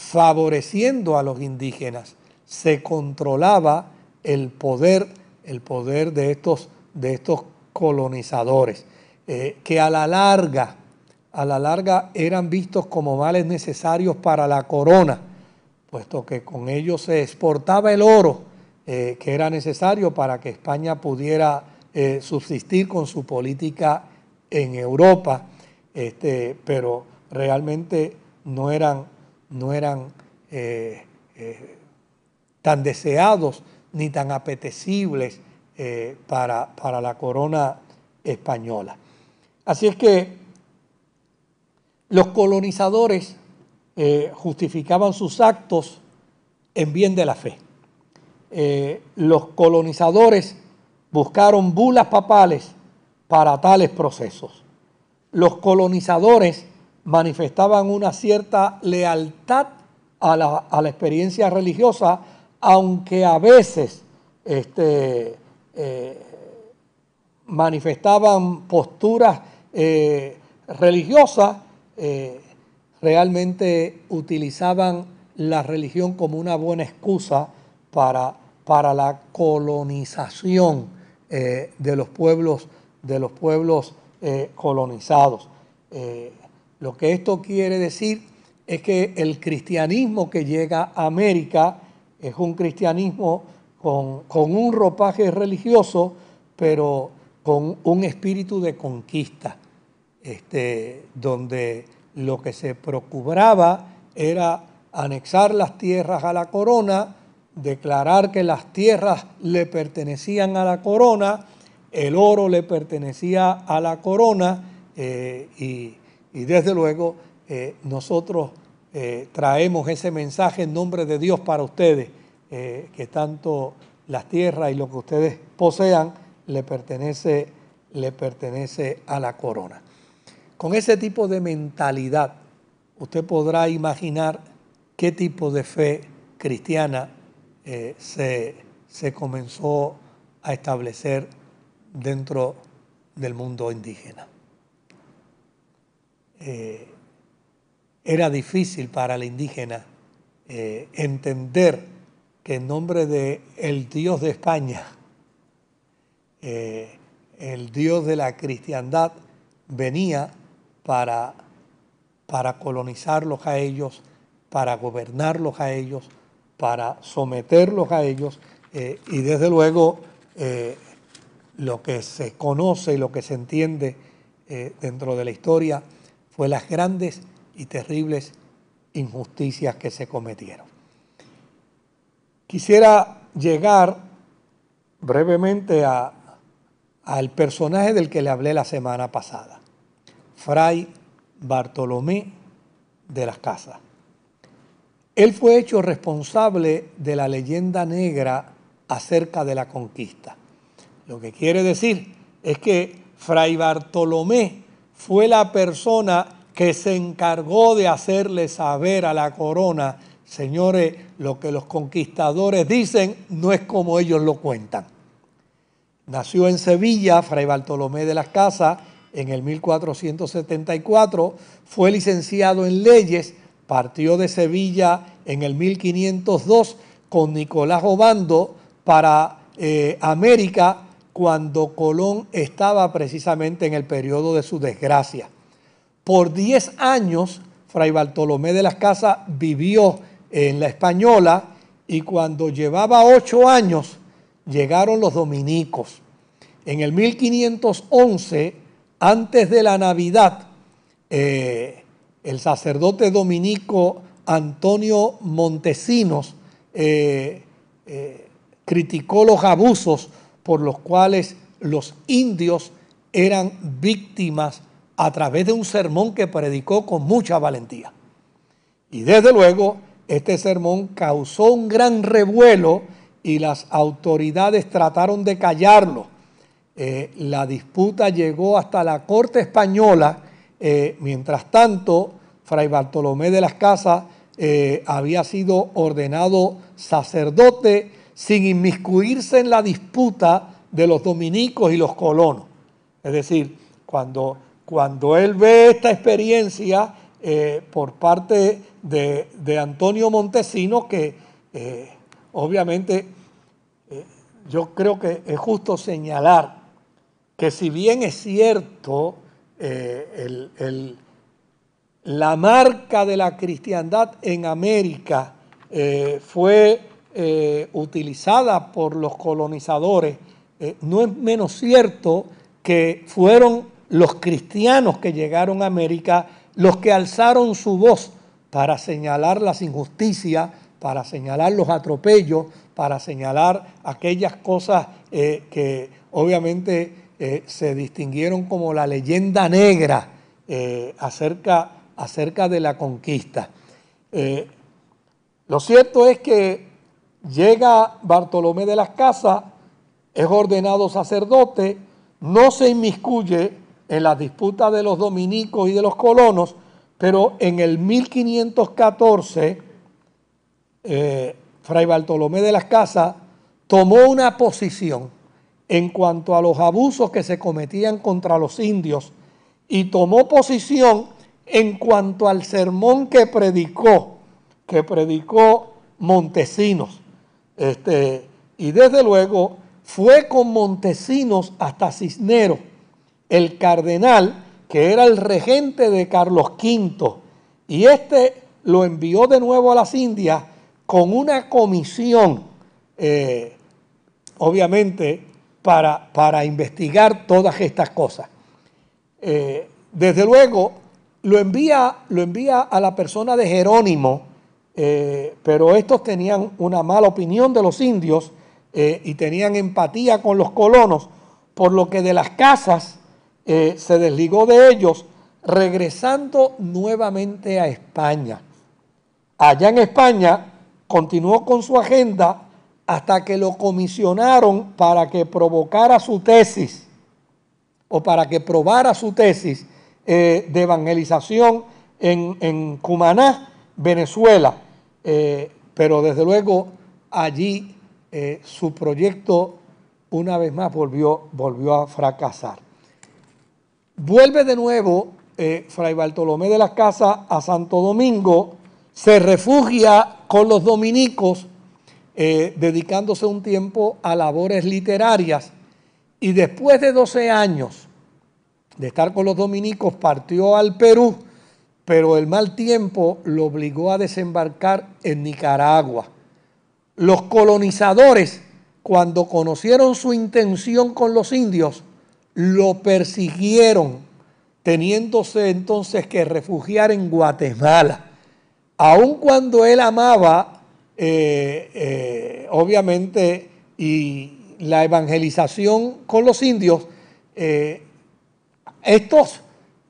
favoreciendo a los indígenas se controlaba el poder, el poder de estos, de estos colonizadores. Eh, que a la larga, a la larga eran vistos como males necesarios para la corona, puesto que con ellos se exportaba el oro eh, que era necesario para que España pudiera eh, subsistir con su política en Europa, este, pero realmente no eran, no eran tan deseados ni tan apetecibles para, para la corona española. Así es que los colonizadores eh, justificaban sus actos en bien de la fe. Eh, los colonizadores buscaron bulas papales para tales procesos. Los colonizadores manifestaban una cierta lealtad a la, experiencia religiosa, aunque a veces este, eh, manifestaban posturas eh, religiosas, eh, realmente utilizaban la religión como una buena excusa para, para la colonización de los pueblos, de los pueblos colonizados. Lo que esto quiere decir es que el cristianismo que llega a América es un cristianismo con, con un ropaje religioso, pero con un espíritu de conquista, este, donde lo que se procuraba era anexar las tierras a la corona, declarar que las tierras le pertenecían a la corona, el oro le pertenecía a la corona eh, y, desde luego eh, nosotros eh, traemos ese mensaje en nombre de Dios para ustedes, que tanto las tierras y lo que ustedes posean le pertenece, le pertenece a la corona. Con ese tipo de mentalidad, usted podrá imaginar qué tipo de fe cristiana eh, se, se comenzó a establecer dentro del mundo indígena. Eh, era difícil para el indígena eh, entender que en nombre de el Dios de España, eh, el Dios de la cristiandad, venía para, para colonizarlos a ellos, para gobernarlos a ellos, para someterlos a ellos y desde luego lo que se conoce y lo que se entiende dentro de la historia fue las grandes y terribles injusticias que se cometieron. Quisiera llegar brevemente al personaje del que le hablé la semana pasada, Fray Bartolomé de las Casas. Él fue hecho responsable de la leyenda negra acerca de la conquista. Lo que quiere decir es que Fray Bartolomé fue la persona que se encargó de hacerle saber a la corona, señores, lo que los conquistadores dicen no es como ellos lo cuentan. Nació en Sevilla, Fray Bartolomé de las Casas, en el 1474, fue licenciado en leyes, partió de Sevilla en el 1502 con Nicolás Obando para eh, América cuando Colón estaba precisamente en el periodo de su desgracia. Por 10 años, Fray Bartolomé de las Casas vivió en la Española y cuando llevaba 8 años llegaron los dominicos. En el 1511, antes de la Navidad, eh, el sacerdote dominico Antonio Montesinos eh, eh, criticó los abusos por los cuales los indios eran víctimas a través de un sermón que predicó con mucha valentía. Y desde luego, este sermón causó un gran revuelo y las autoridades trataron de callarlo. Eh, la disputa llegó hasta la corte española. Eh, mientras tanto, Fray Bartolomé de las Casas eh, había sido ordenado sacerdote sin inmiscuirse en la disputa de los dominicos y los colonos. Es decir, cuando, cuando él ve esta experiencia eh, por parte de, Antonio Montesino, que eh, obviamente eh, yo creo que es justo señalar que si bien es cierto la marca de la cristiandad en América fue eh, utilizada por los colonizadores, eh, no es menos cierto que fueron los cristianos que llegaron a América los que alzaron su voz para señalar las injusticias, para señalar los atropellos, para señalar aquellas cosas eh, que obviamente se distinguieron como la leyenda negra acerca, acerca de la conquista. lo cierto es que Llega Bartolomé de las Casas, es ordenado sacerdote, no se inmiscuye en la disputa de los dominicos y de los colonos, pero en el 1514, eh, Fray Bartolomé de las Casas tomó una posición en cuanto a los abusos que se cometían contra los indios y tomó posición en cuanto al sermón que predicó, que predicó Montesinos. Este, y desde luego fue con Montesinos hasta Cisneros, el cardenal que era el regente de Carlos V, y este lo envió de nuevo a las Indias con una comisión, eh, obviamente, para, para, investigar todas estas cosas. Eh, desde luego, lo envía, lo envía a la persona de Jerónimo, eh, pero estos tenían una mala opinión de los indios eh, y tenían empatía con los colonos, por lo que de las casas eh, se desligó de ellos, regresando nuevamente a España. Allá en España continuó con su agenda hasta que lo comisionaron para que provocara su tesis o para que probara su tesis de evangelización en, en Cumaná Venezuela, eh, pero desde luego allí eh, su proyecto una vez más volvió, volvió a fracasar. Vuelve de nuevo eh, Fray Bartolomé de las Casas a Santo Domingo, se refugia con los dominicos, dedicándose un tiempo a labores literarias, y después de 12 años de estar con los dominicos, partió al Perú, pero el mal tiempo lo obligó a desembarcar en Nicaragua. Los colonizadores, cuando conocieron su intención con los indios, lo persiguieron, teniéndose entonces que refugiar en Guatemala. Aun cuando él amaba, eh, eh, obviamente, y la evangelización con los indios, eh, estos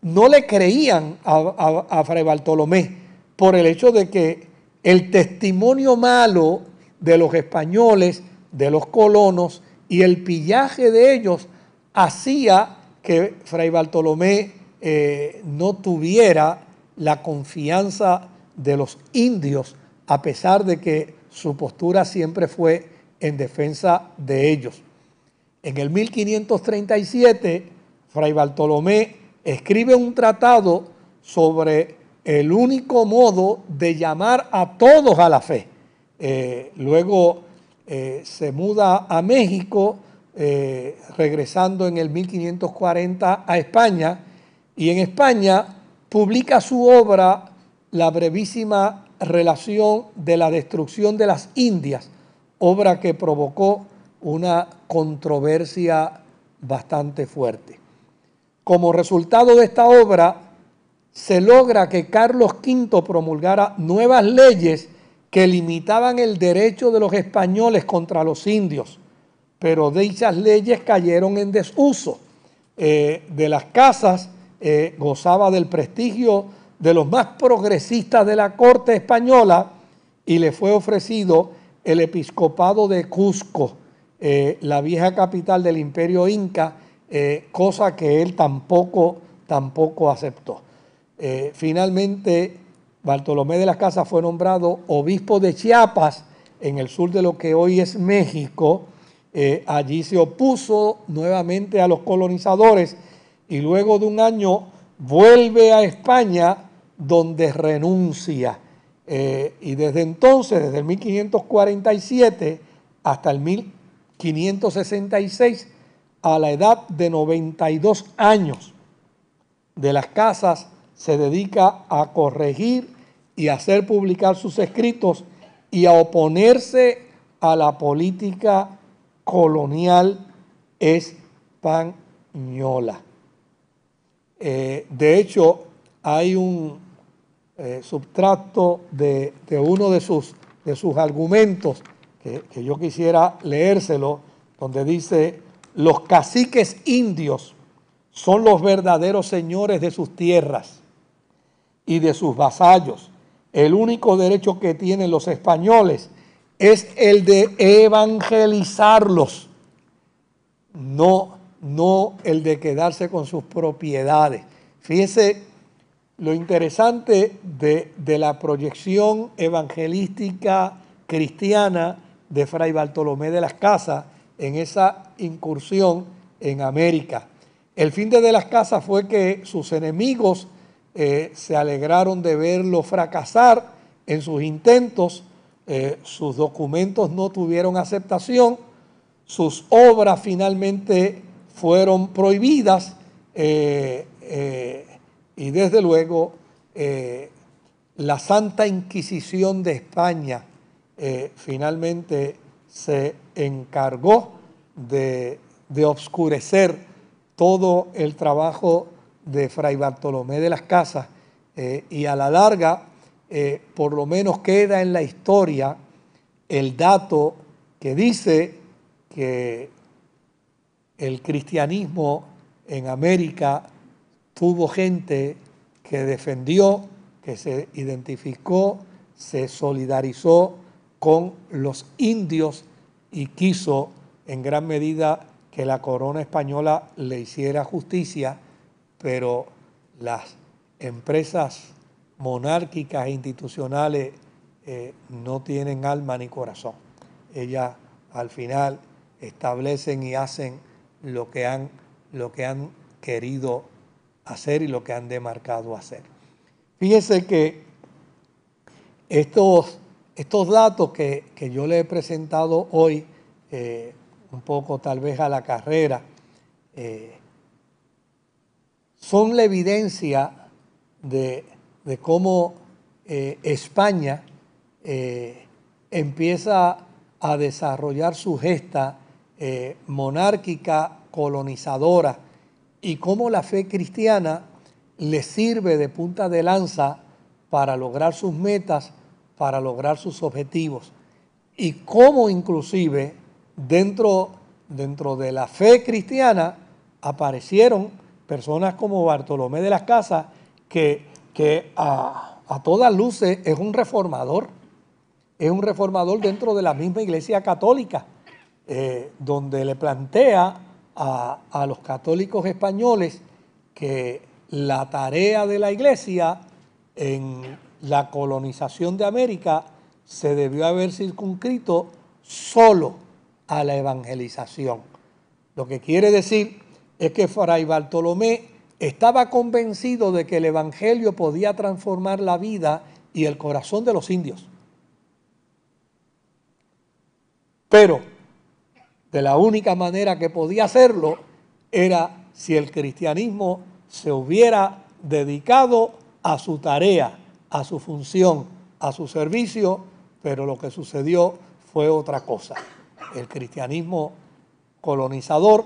no le creían a, Fray Bartolomé por el hecho de que el testimonio malo de los españoles, de los colonos y el pillaje de ellos hacía que Fray Bartolomé eh, no tuviera la confianza de los indios, a pesar de que su postura siempre fue en defensa de ellos. En el 1537, Fray Bartolomé escribe un tratado sobre el único modo de llamar a todos a la fe. Eh, luego eh, se muda a México, eh, regresando en el 1540 a España, y en España publica su obra La brevísima relación de la destrucción de las Indias, obra que provocó una controversia bastante fuerte. Como resultado de esta obra, se logra que Carlos V promulgara nuevas leyes que limitaban el derecho de los españoles contra los indios, pero dichas leyes cayeron en desuso. Eh, de las casas eh, gozaba del prestigio de los más progresistas de la corte española y le fue ofrecido el episcopado de Cusco, eh, la vieja capital del imperio inca, eh, cosa que él tampoco, tampoco aceptó. Eh, finalmente, Bartolomé de las Casas fue nombrado obispo de Chiapas, en el sur de lo que hoy es México. Eh, allí se opuso nuevamente a los colonizadores y luego de un año vuelve a España donde renuncia. y desde entonces, desde el 1547 hasta el 1566, a la edad de 92 años de las casas se dedica a corregir y hacer publicar sus escritos y a oponerse a la política colonial española. Eh, de hecho, hay un eh, subtracto de, uno de sus, de sus argumentos que, que yo quisiera leérselo, donde dice, los caciques indios son los verdaderos señores de sus tierras y de sus vasallos. El único derecho que tienen los españoles es el de evangelizarlos, no, no el de quedarse con sus propiedades. Fíjese lo interesante de, de la proyección evangelística cristiana de Fray Bartolomé de las Casas en esa incursión en América. El fin de, las casas fue que sus enemigos eh, se alegraron de verlo fracasar en sus intentos, eh, sus documentos no tuvieron aceptación, sus obras finalmente fueron prohibidas eh, y desde luego la Santa Inquisición de España finalmente se encargó de, obscurecer todo el trabajo de Fray Bartolomé de las Casas eh, y a la larga eh, por lo menos queda en la historia el dato que dice que el cristianismo en América tuvo gente que defendió, que se identificó, se solidarizó con los indios y quiso en gran medida que la corona española le hiciera justicia, pero las empresas monárquicas e institucionales eh, no tienen alma ni corazón. Ellas al final establecen y hacen lo que han, lo que han querido hacer y lo que han demarcado hacer. Fíjese que estos, estos datos que, yo le he presentado hoy, eh, un poco tal vez a la carrera, eh, son la evidencia de, cómo eh, España empieza a desarrollar su gesta monárquica colonizadora y cómo la fe cristiana le sirve de punta de lanza para lograr sus metas, para lograr sus objetivos. Y cómo inclusive dentro, dentro de la fe cristiana aparecieron personas como Bartolomé de las Casas, que, que a, todas luces es un reformador, es un reformador dentro de la misma iglesia católica, eh, donde le plantea a, los católicos españoles que la tarea de la iglesia en la colonización de América se debió haber circunscrito solo a la evangelización. Lo que quiere decir es que Fray Bartolomé estaba convencido de que el Evangelio podía transformar la vida y el corazón de los indios. Pero de la única manera que podía hacerlo era si el cristianismo se hubiera dedicado a su tarea, a su función, a su servicio, pero lo que sucedió fue otra cosa. El cristianismo colonizador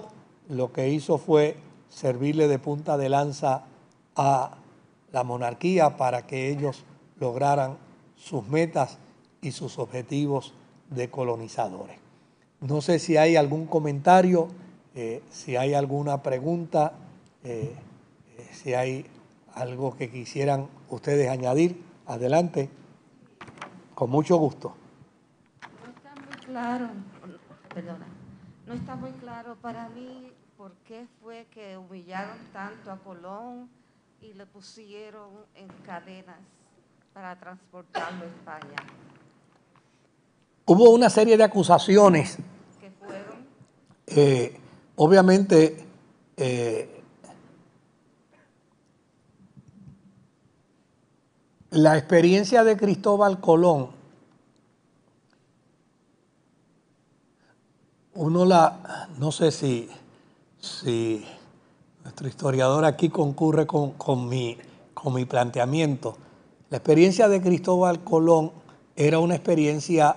lo que hizo fue servirle de punta de lanza a la monarquía para que ellos lograran sus metas y sus objetivos de colonizadores. No sé si hay algún comentario, eh, si hay alguna pregunta, eh, eh, si hay algo que quisieran ustedes añadir. Adelante, con mucho gusto. No está muy claro, perdona, no está muy claro para mí por qué fue que humillaron tanto a Colón y le pusieron en cadenas para transportarlo a España. Hubo una serie de acusaciones eh, obviamente, eh, la experiencia de Cristóbal Colón, uno la, no sé si, si nuestro historiador aquí concurre con, con, mi, con mi planteamiento. La experiencia de Cristóbal Colón era una experiencia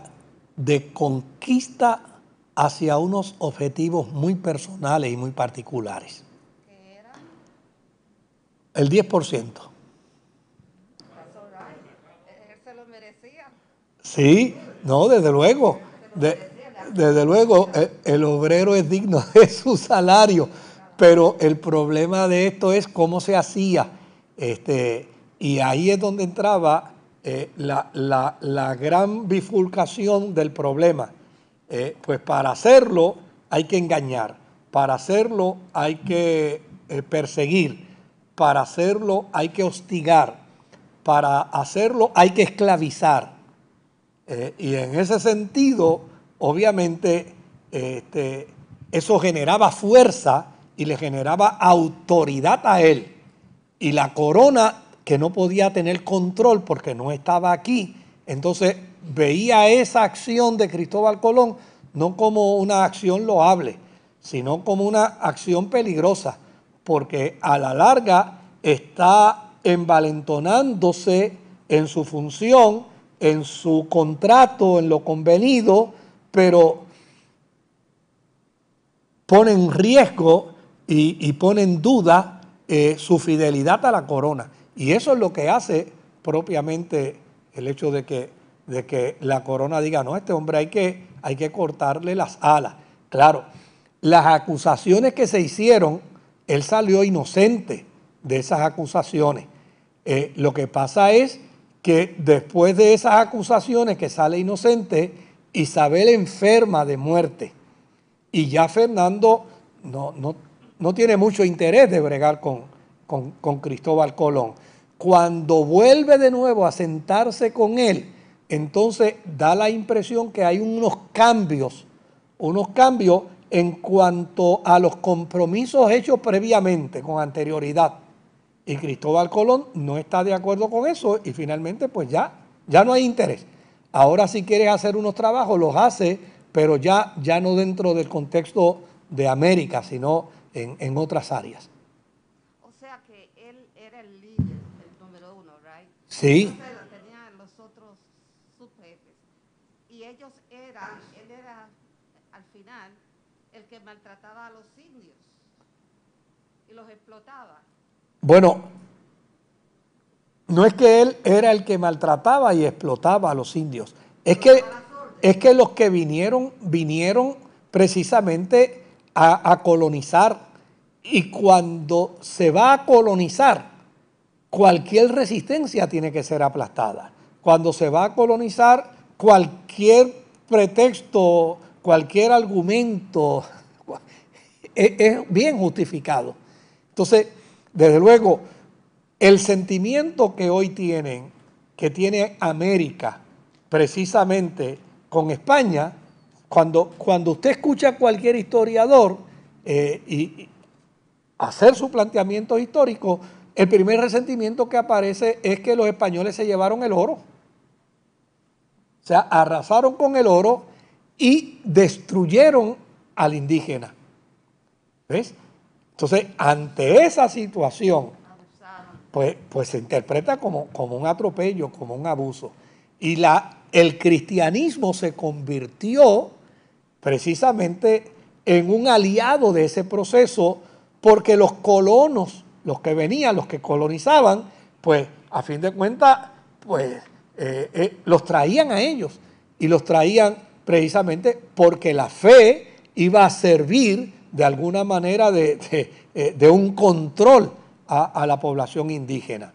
de conquista hacia unos objetivos muy personales y muy particulares. ¿Qué era? El 10%. Él se lo merecía. Sí, no, desde luego. desde luego, el, el obrero es digno de <laughs> su salario, pero el problema de esto es cómo se hacía. Este, y ahí es donde entraba eh, la, la, la gran bifurcación del problema eh, pues para hacerlo hay que engañar, para hacerlo hay que eh, perseguir, para hacerlo hay que hostigar, para hacerlo hay que esclavizar. Eh, y en ese sentido, obviamente, este, eso generaba fuerza y le generaba autoridad a él. Y la corona, que no podía tener control porque no estaba aquí, entonces veía esa acción de Cristóbal Colón no como una acción loable, sino como una acción peligrosa, porque a la larga está envalentonándose en su función, en su contrato, en lo convenido, pero pone en riesgo y, pone en duda eh, su fidelidad a la corona. Y eso es lo que hace propiamente el hecho de que de que la corona diga, no, este hombre hay que, hay que cortarle las alas. Claro, las acusaciones que se hicieron, él salió inocente de esas acusaciones. Eh, lo que pasa es que después de esas acusaciones que sale inocente, Isabel enferma de muerte. Y ya Fernando no, no, tiene mucho interés de bregar con, con, con Cristóbal Colón. Cuando vuelve de nuevo a sentarse con él, entonces da la impresión que hay unos cambios unos cambios en cuanto a los compromisos hechos previamente, con anterioridad. Y Cristóbal Colón no está de acuerdo con eso y finalmente pues ya, ya no hay interés. Ahora si quiere hacer unos trabajos, los hace, pero ya, ya no dentro del contexto de América, sino en, en otras áreas. O sea que él era el líder, el número uno, ¿right? Sí. Entonces tenían los otros subjefes. Y ellos eran, él era al final el que maltrataba a los indios y los explotaba. Bueno, no es que él era el que maltrataba y explotaba a los indios, es que, es que los que vinieron, vinieron precisamente a, colonizar y cuando se va a colonizar, cualquier resistencia tiene que ser aplastada. Cuando se va a colonizar, cualquier pretexto, cualquier argumento <laughs> es, es bien justificado. Entonces, desde luego, el sentimiento que hoy tienen, que tiene América precisamente con España, cuando, cuando usted escucha a cualquier historiador eh, y, hacer su planteamiento histórico, el primer resentimiento que aparece es que los españoles se llevaron el oro. O sea, arrasaron con el oro y destruyeron al indígena. ¿Ves? Entonces, ante esa situación, pues, pues se interpreta como, como un atropello, como un abuso. Y la, el cristianismo se convirtió precisamente en un aliado de ese proceso porque los colonos, los que venían, los que colonizaban, pues a fin de cuentas, pues eh, eh, los traían a ellos y los traían precisamente porque la fe iba a servir de alguna manera de, eh, de un control a, a, la población indígena.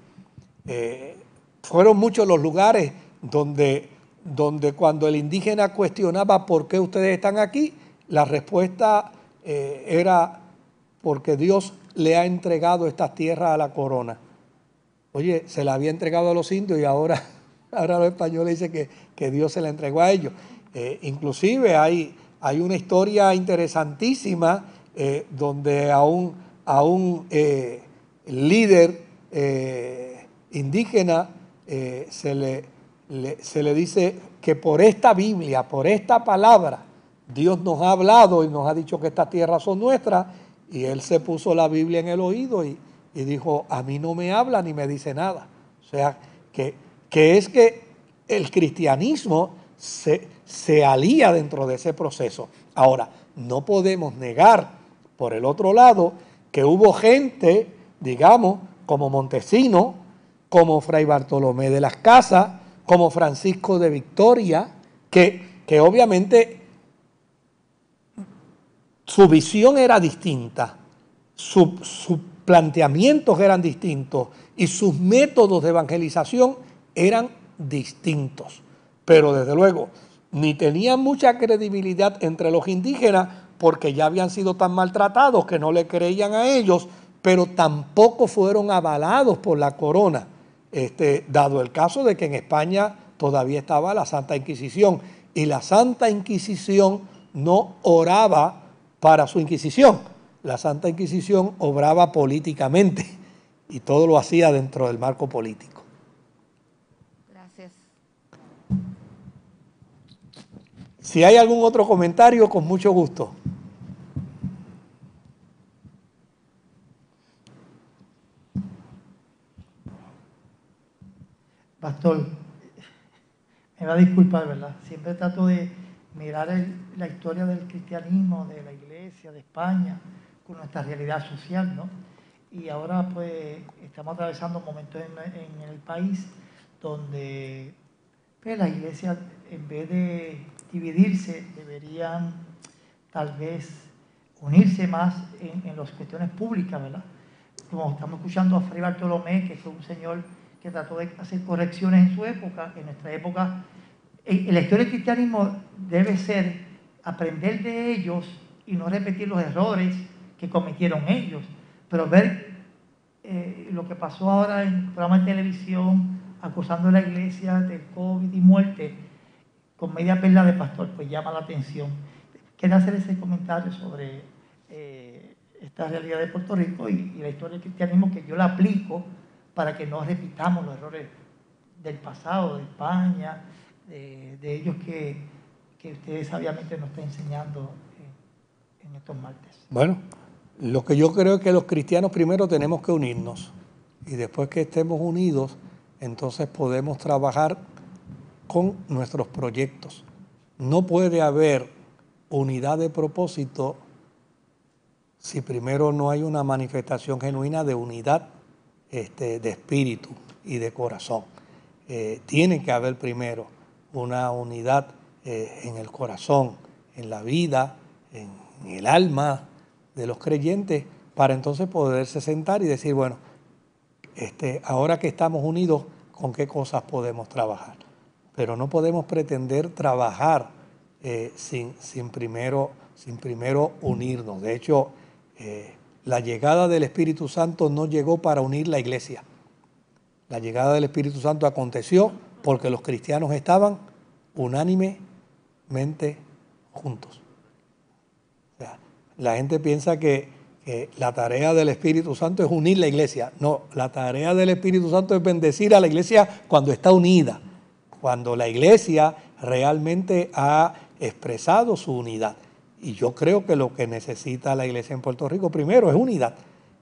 Eh, fueron muchos los lugares donde, donde cuando el indígena cuestionaba por qué ustedes están aquí, la respuesta eh, era porque Dios le ha entregado estas tierras a la corona. Oye, se la había entregado a los indios y ahora, <laughs> ahora los españoles dicen que, que Dios se la entregó a ellos. Inclusive hay, hay una historia interesantísima eh, donde a un, a un eh, líder eh, indígena se, le, le, se le dice que por esta Biblia, por esta palabra, Dios nos ha hablado y nos ha dicho que estas tierras son nuestras, y él se puso la Biblia en el oído y, y dijo, a mí no me habla ni me dice nada. O sea, que, que es que el cristianismo se, se alía dentro de ese proceso. Ahora, no podemos negar, por el otro lado, que hubo gente, digamos, como Montesino, como Fray Bartolomé de las Casas, como Francisco de Victoria, que, que obviamente su visión era distinta, sus su planteamientos eran distintos y sus métodos de evangelización eran distintos. Pero desde luego, ni tenían mucha credibilidad entre los indígenas porque ya habían sido tan maltratados que no le creían a ellos, pero tampoco fueron avalados por la corona, este, dado el caso de que en España todavía estaba la Santa Inquisición y la Santa Inquisición no oraba para su Inquisición, la Santa Inquisición obraba políticamente y todo lo hacía dentro del marco político. Gracias. Si hay algún otro comentario, con mucho gusto. Pastor, me va a disculpar, ¿verdad? Siempre trato de mirar la historia del cristianismo, de la iglesia, de España, con nuestra realidad social, ¿no? Y ahora pues estamos atravesando momentos en, en el país donde pues, las iglesias, en vez de dividirse, deberían tal vez unirse más en, en las cuestiones públicas, ¿verdad? Como estamos escuchando a Fray Bartolomé, que fue un señor que trató de hacer correcciones en su época, en nuestra época. La historia del cristianismo debe ser aprender de ellos y no repetir los errores que cometieron ellos, pero ver eh, lo que pasó ahora en programas de televisión acusando a la iglesia del COVID y muerte con media perla de pastor, pues llama la atención. quería hacer ese comentario sobre eh, esta realidad de Puerto Rico y, la historia del cristianismo que yo la aplico para que no repitamos los errores del pasado, de España, de, ellos que, que ustedes sabiamente nos están enseñando en estos martes. Bueno, lo que yo creo es que los cristianos primero tenemos que unirnos y después que estemos unidos, entonces podemos trabajar con nuestros proyectos. No puede haber unidad de propósito si primero no hay una manifestación genuina de unidad este, de espíritu y de corazón. Eh, tiene que haber primero una unidad eh, en el corazón, en la vida, en el alma de los creyentes, para entonces poderse sentar y decir, bueno, este, ahora que estamos unidos, ¿con qué cosas podemos trabajar? Pero no podemos pretender trabajar eh, sin, primero, sin primero unirnos. De hecho, eh, la llegada del Espíritu Santo no llegó para unir la iglesia. La llegada del Espíritu Santo aconteció porque los cristianos estaban unánimemente juntos. la gente piensa que la tarea del Espíritu Santo es unir la iglesia. No, la tarea del Espíritu Santo es bendecir a la iglesia cuando está unida, cuando la iglesia realmente ha expresado su unidad. Y yo creo que lo que necesita la iglesia en Puerto Rico primero es unidad.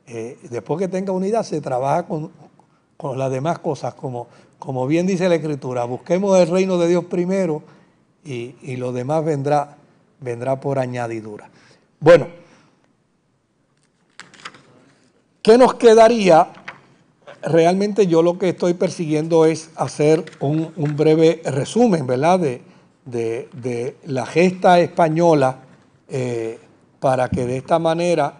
Eh, después que tenga unidad se trabaja con, las demás cosas, como, como bien dice la Escritura, busquemos el reino de Dios primero y, y lo demás vendrá, vendrá por añadidura. Bueno, ¿Qué nos quedaría? Realmente yo lo que estoy persiguiendo es hacer un, breve resumen, ¿verdad? De, la gesta española eh, para que de esta manera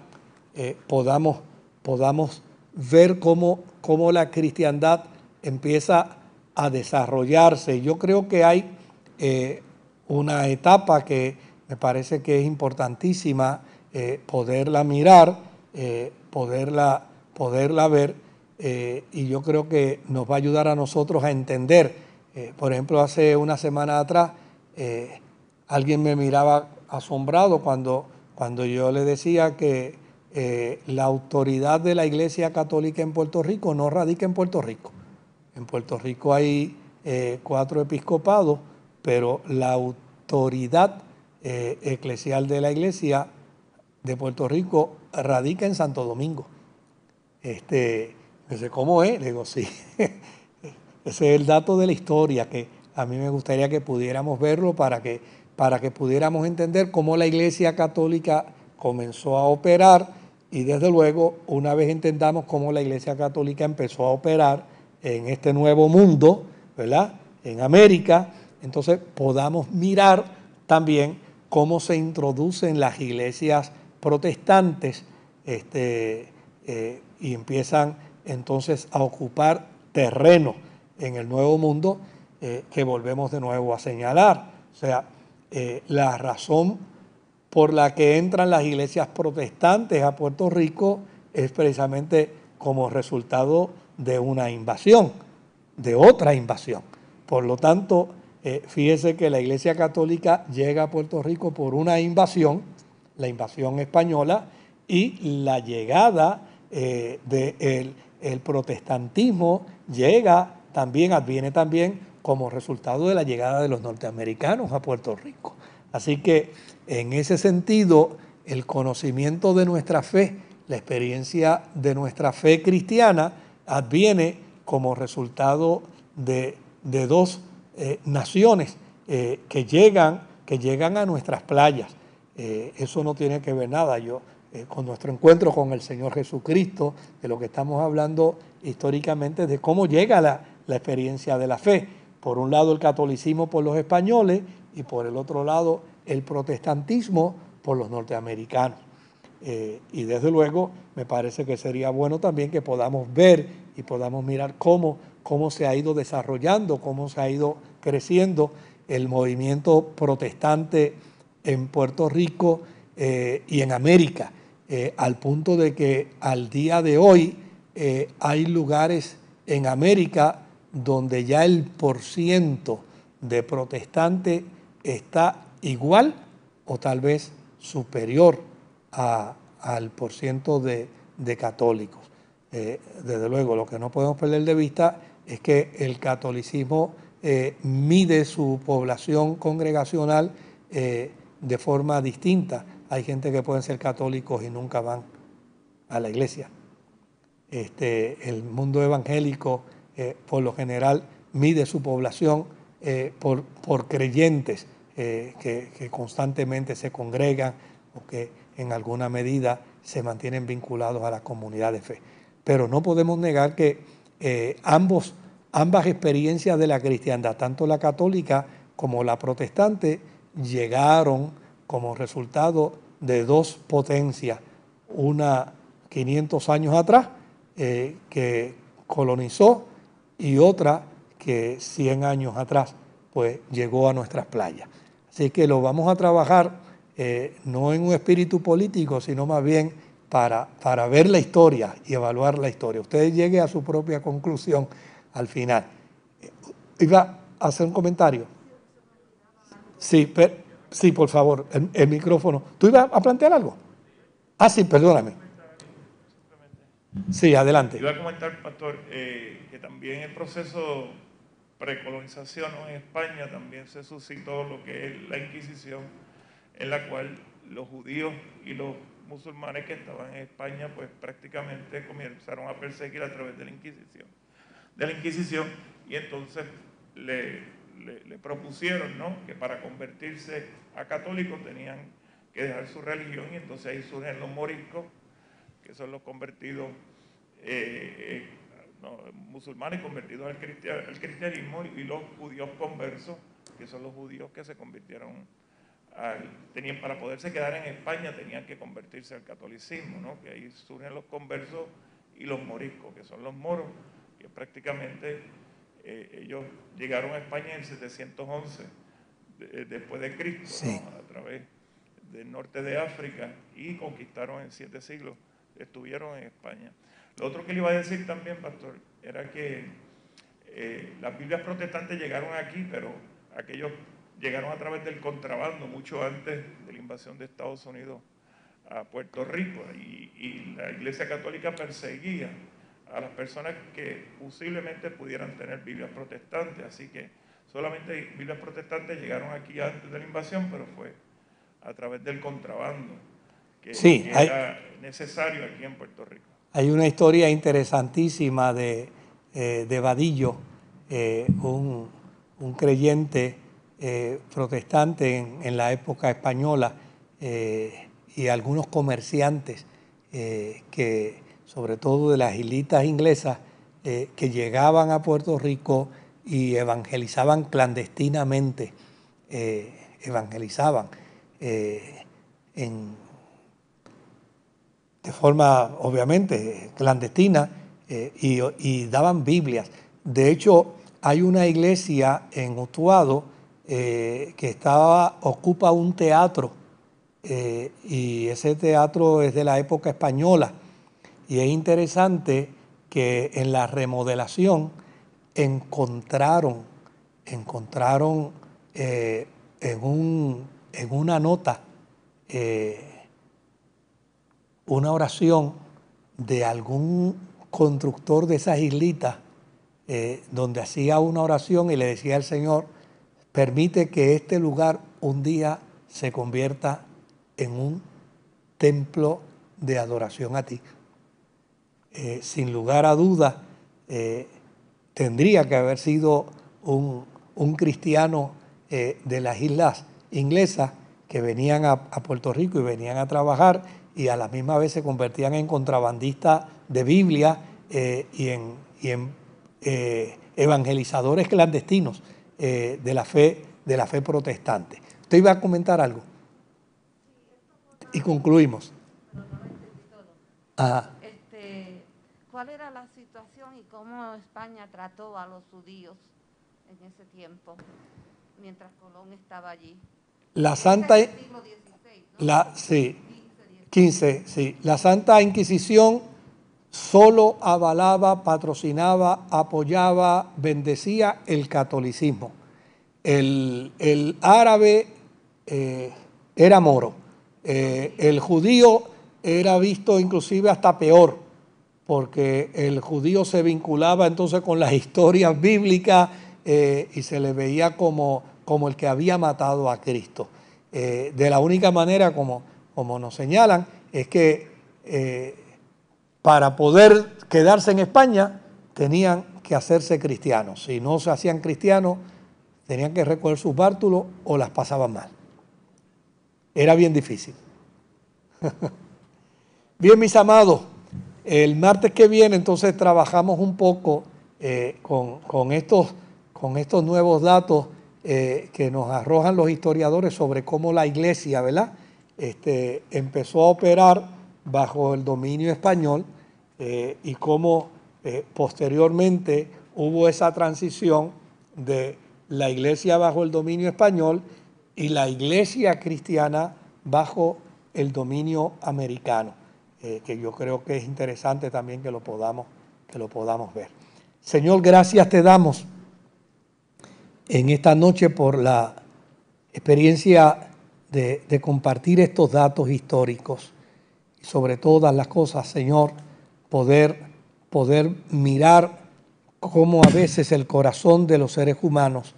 eh, podamos, podamos ver cómo, cómo, la cristiandad empieza a desarrollarse. Yo creo que hay eh, una etapa que me parece que es importantísima poderla mirar poderla, poderla ver eh, y yo creo que nos va a ayudar a nosotros a entender. Eh, por ejemplo, hace una semana atrás eh, alguien me miraba asombrado cuando, cuando yo le decía que la autoridad de la Iglesia Católica en Puerto Rico no radica en Puerto Rico. En Puerto Rico hay cuatro episcopados, pero la autoridad eclesial de la Iglesia de Puerto Rico radica en Santo Domingo. Este, sé ¿cómo es? Le digo, sí. <laughs> Ese es el dato de la historia que a mí me gustaría que pudiéramos verlo para que, para que pudiéramos entender cómo la Iglesia Católica comenzó a operar y desde luego una vez entendamos cómo la Iglesia Católica empezó a operar en este nuevo mundo, ¿verdad? En América, entonces podamos mirar también cómo se introducen las iglesias protestantes este, eh, y empiezan entonces a ocupar terreno en el Nuevo Mundo eh, que volvemos de nuevo a señalar. O sea, eh, la razón por la que entran las iglesias protestantes a Puerto Rico es precisamente como resultado de una invasión, de otra invasión. Por lo tanto, fíjese que la iglesia católica llega a Puerto Rico por una invasión, la invasión española y la llegada eh, del protestantismo llega también, adviene también como resultado de la llegada de los norteamericanos a Puerto Rico. Así que en ese sentido, el conocimiento de nuestra fe, la experiencia de nuestra fe cristiana, adviene como resultado de, dos eh, naciones eh, que, llegan, que llegan a nuestras playas. Eh, eso no tiene que ver nada yo, eh, con nuestro encuentro con el Señor Jesucristo, de lo que estamos hablando históricamente, de cómo llega la, experiencia de la fe. Por un lado el catolicismo por los españoles y por el otro lado el protestantismo por los norteamericanos. Eh, y desde luego me parece que sería bueno también que podamos ver y podamos mirar cómo, cómo se ha ido desarrollando, cómo se ha ido creciendo el movimiento protestante en Puerto Rico eh, y en América, eh, al punto de que al día de hoy eh, hay lugares en América donde ya el porciento de protestantes está igual o tal vez superior al porciento de, de católicos. Eh, desde luego, lo que no podemos perder de vista es que el catolicismo mide su población congregacional de forma distinta. Hay gente que pueden ser católicos y nunca van a la iglesia. Este, el mundo evangélico, por lo general, mide su población por, por, creyentes que, que constantemente se congregan o que en alguna medida se mantienen vinculados a la comunidad de fe. Pero no podemos negar que eh, ambos, ambas experiencias de la cristiandad, tanto la católica como la protestante, llegaron como resultado de dos potencias, una 500 años atrás, eh, que colonizó, y otra que 100 años atrás, pues llegó a nuestras playas. Así que lo vamos a trabajar eh, no en un espíritu político, sino más bien para, para ver la historia y evaluar la historia. Usted llegue a su propia conclusión al final. ¿Iba a hacer un comentario? Sí, sí, por favor, el, micrófono. ¿Tú ibas a plantear algo? Ah, sí, perdóname. Sí, adelante. Iba a comentar, pastor, eh, que también el proceso precolonización en España también se suscitó lo que es la Inquisición, en la cual los judíos y los musulmanes que estaban en España, pues prácticamente comenzaron a perseguir a través de la Inquisición. De la Inquisición, y entonces le, le, propusieron ¿no? que para convertirse a católicos tenían que dejar su religión, y entonces ahí surgen los moriscos, que son los convertidos eh, eh, musulmanes convertidos al, cristianismo, y los judíos conversos, que son los judíos que se convirtieron tenían, para poderse quedar en España tenían que convertirse al catolicismo, ¿no? que ahí surgen los conversos y los moriscos, que son los moros, que prácticamente eh, ellos llegaron a España en 711 eh, después de Cristo, a través del norte de África y conquistaron en siete siglos, estuvieron en España. Lo otro que le iba a decir también, pastor, era que eh, las Biblias protestantes llegaron aquí, pero aquellos llegaron a través del contrabando mucho antes de la invasión de Estados Unidos a Puerto Rico y, la Iglesia Católica perseguía a las personas que posiblemente pudieran tener Biblias protestantes, así que solamente Biblias protestantes llegaron aquí antes de la invasión, pero fue a través del contrabando que, era necesario aquí en Puerto Rico. Hay una historia interesantísima de, eh, de Vadillo, eh, un, un creyente eh, protestantes en, la época española eh, y algunos comerciantes eh, que, sobre todo de las islitas inglesas, que llegaban a Puerto Rico y evangelizaban clandestinamente, evangelizaban en, de forma obviamente clandestina y, y, daban Biblias. De hecho, hay una iglesia en Utuado eh, que estaba, ocupa un teatro eh, y ese teatro es de la época española y es interesante que en la remodelación encontraron, encontraron eh, en, un, en, una nota una oración de algún constructor de esas islitas donde hacía una oración y le decía al Señor, Permite que este lugar un día se convierta en un templo de adoración a ti. Eh, sin lugar a dudas, eh, tendría que haber sido un, cristiano eh, de las islas inglesas que venían a, Puerto Rico y venían a trabajar y a la misma vez se convertían en contrabandistas de Biblia y en, y en evangelizadores clandestinos. De, la fe, de la fe protestante. ¿Usted iba a comentar algo? Y concluimos. Este, ¿Cuál era la situación y cómo España trató a los judíos en ese tiempo, mientras Colón estaba allí? La Santa... La, sí, 15, sí. La Santa Inquisición solo avalaba, patrocinaba, apoyaba, bendecía el catolicismo. El, árabe, eh, era moro. Eh, el judío era visto inclusive hasta peor, porque el judío se vinculaba entonces con las <laughs> historias bíblicas eh, y se le veía como, como el que había matado a Cristo. Eh, de la única manera, como, como nos señalan, es que para poder quedarse en España tenían que hacerse cristianos. Si no se hacían cristianos, tenían que recoger sus bártulos o las pasaban mal. Era bien difícil. <laughs> bien, mis amados, el martes que viene entonces trabajamos un poco eh, con, estos, nuevos datos eh, que nos arrojan los historiadores sobre cómo la iglesia, ¿verdad? Este, empezó a operar bajo el dominio español eh, y cómo posteriormente hubo esa transición de la iglesia bajo el dominio español y la iglesia cristiana bajo el dominio americano, eh, que yo creo que es interesante también que lo podamos, que lo podamos ver. Señor, gracias te damos en esta noche por la experiencia de, de compartir estos datos históricos y sobre todas las cosas, Señor, poder, poder mirar cómo a veces el corazón de los seres humanos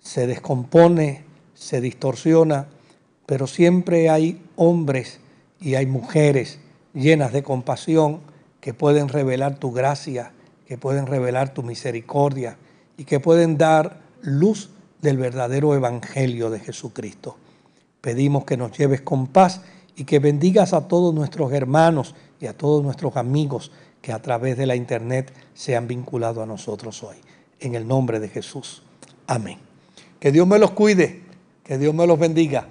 se descompone, se distorsiona, pero siempre hay hombres y hay mujeres llenas de compasión que pueden revelar tu gracia, que pueden revelar tu misericordia y que pueden dar luz del verdadero evangelio de Jesucristo. Pedimos que nos lleves con paz y que bendigas a todos nuestros hermanos y a todos nuestros amigos que a través de la internet se han vinculado a nosotros hoy. En el nombre de Jesús. Amén. Que Dios me los cuide, que Dios me los bendiga.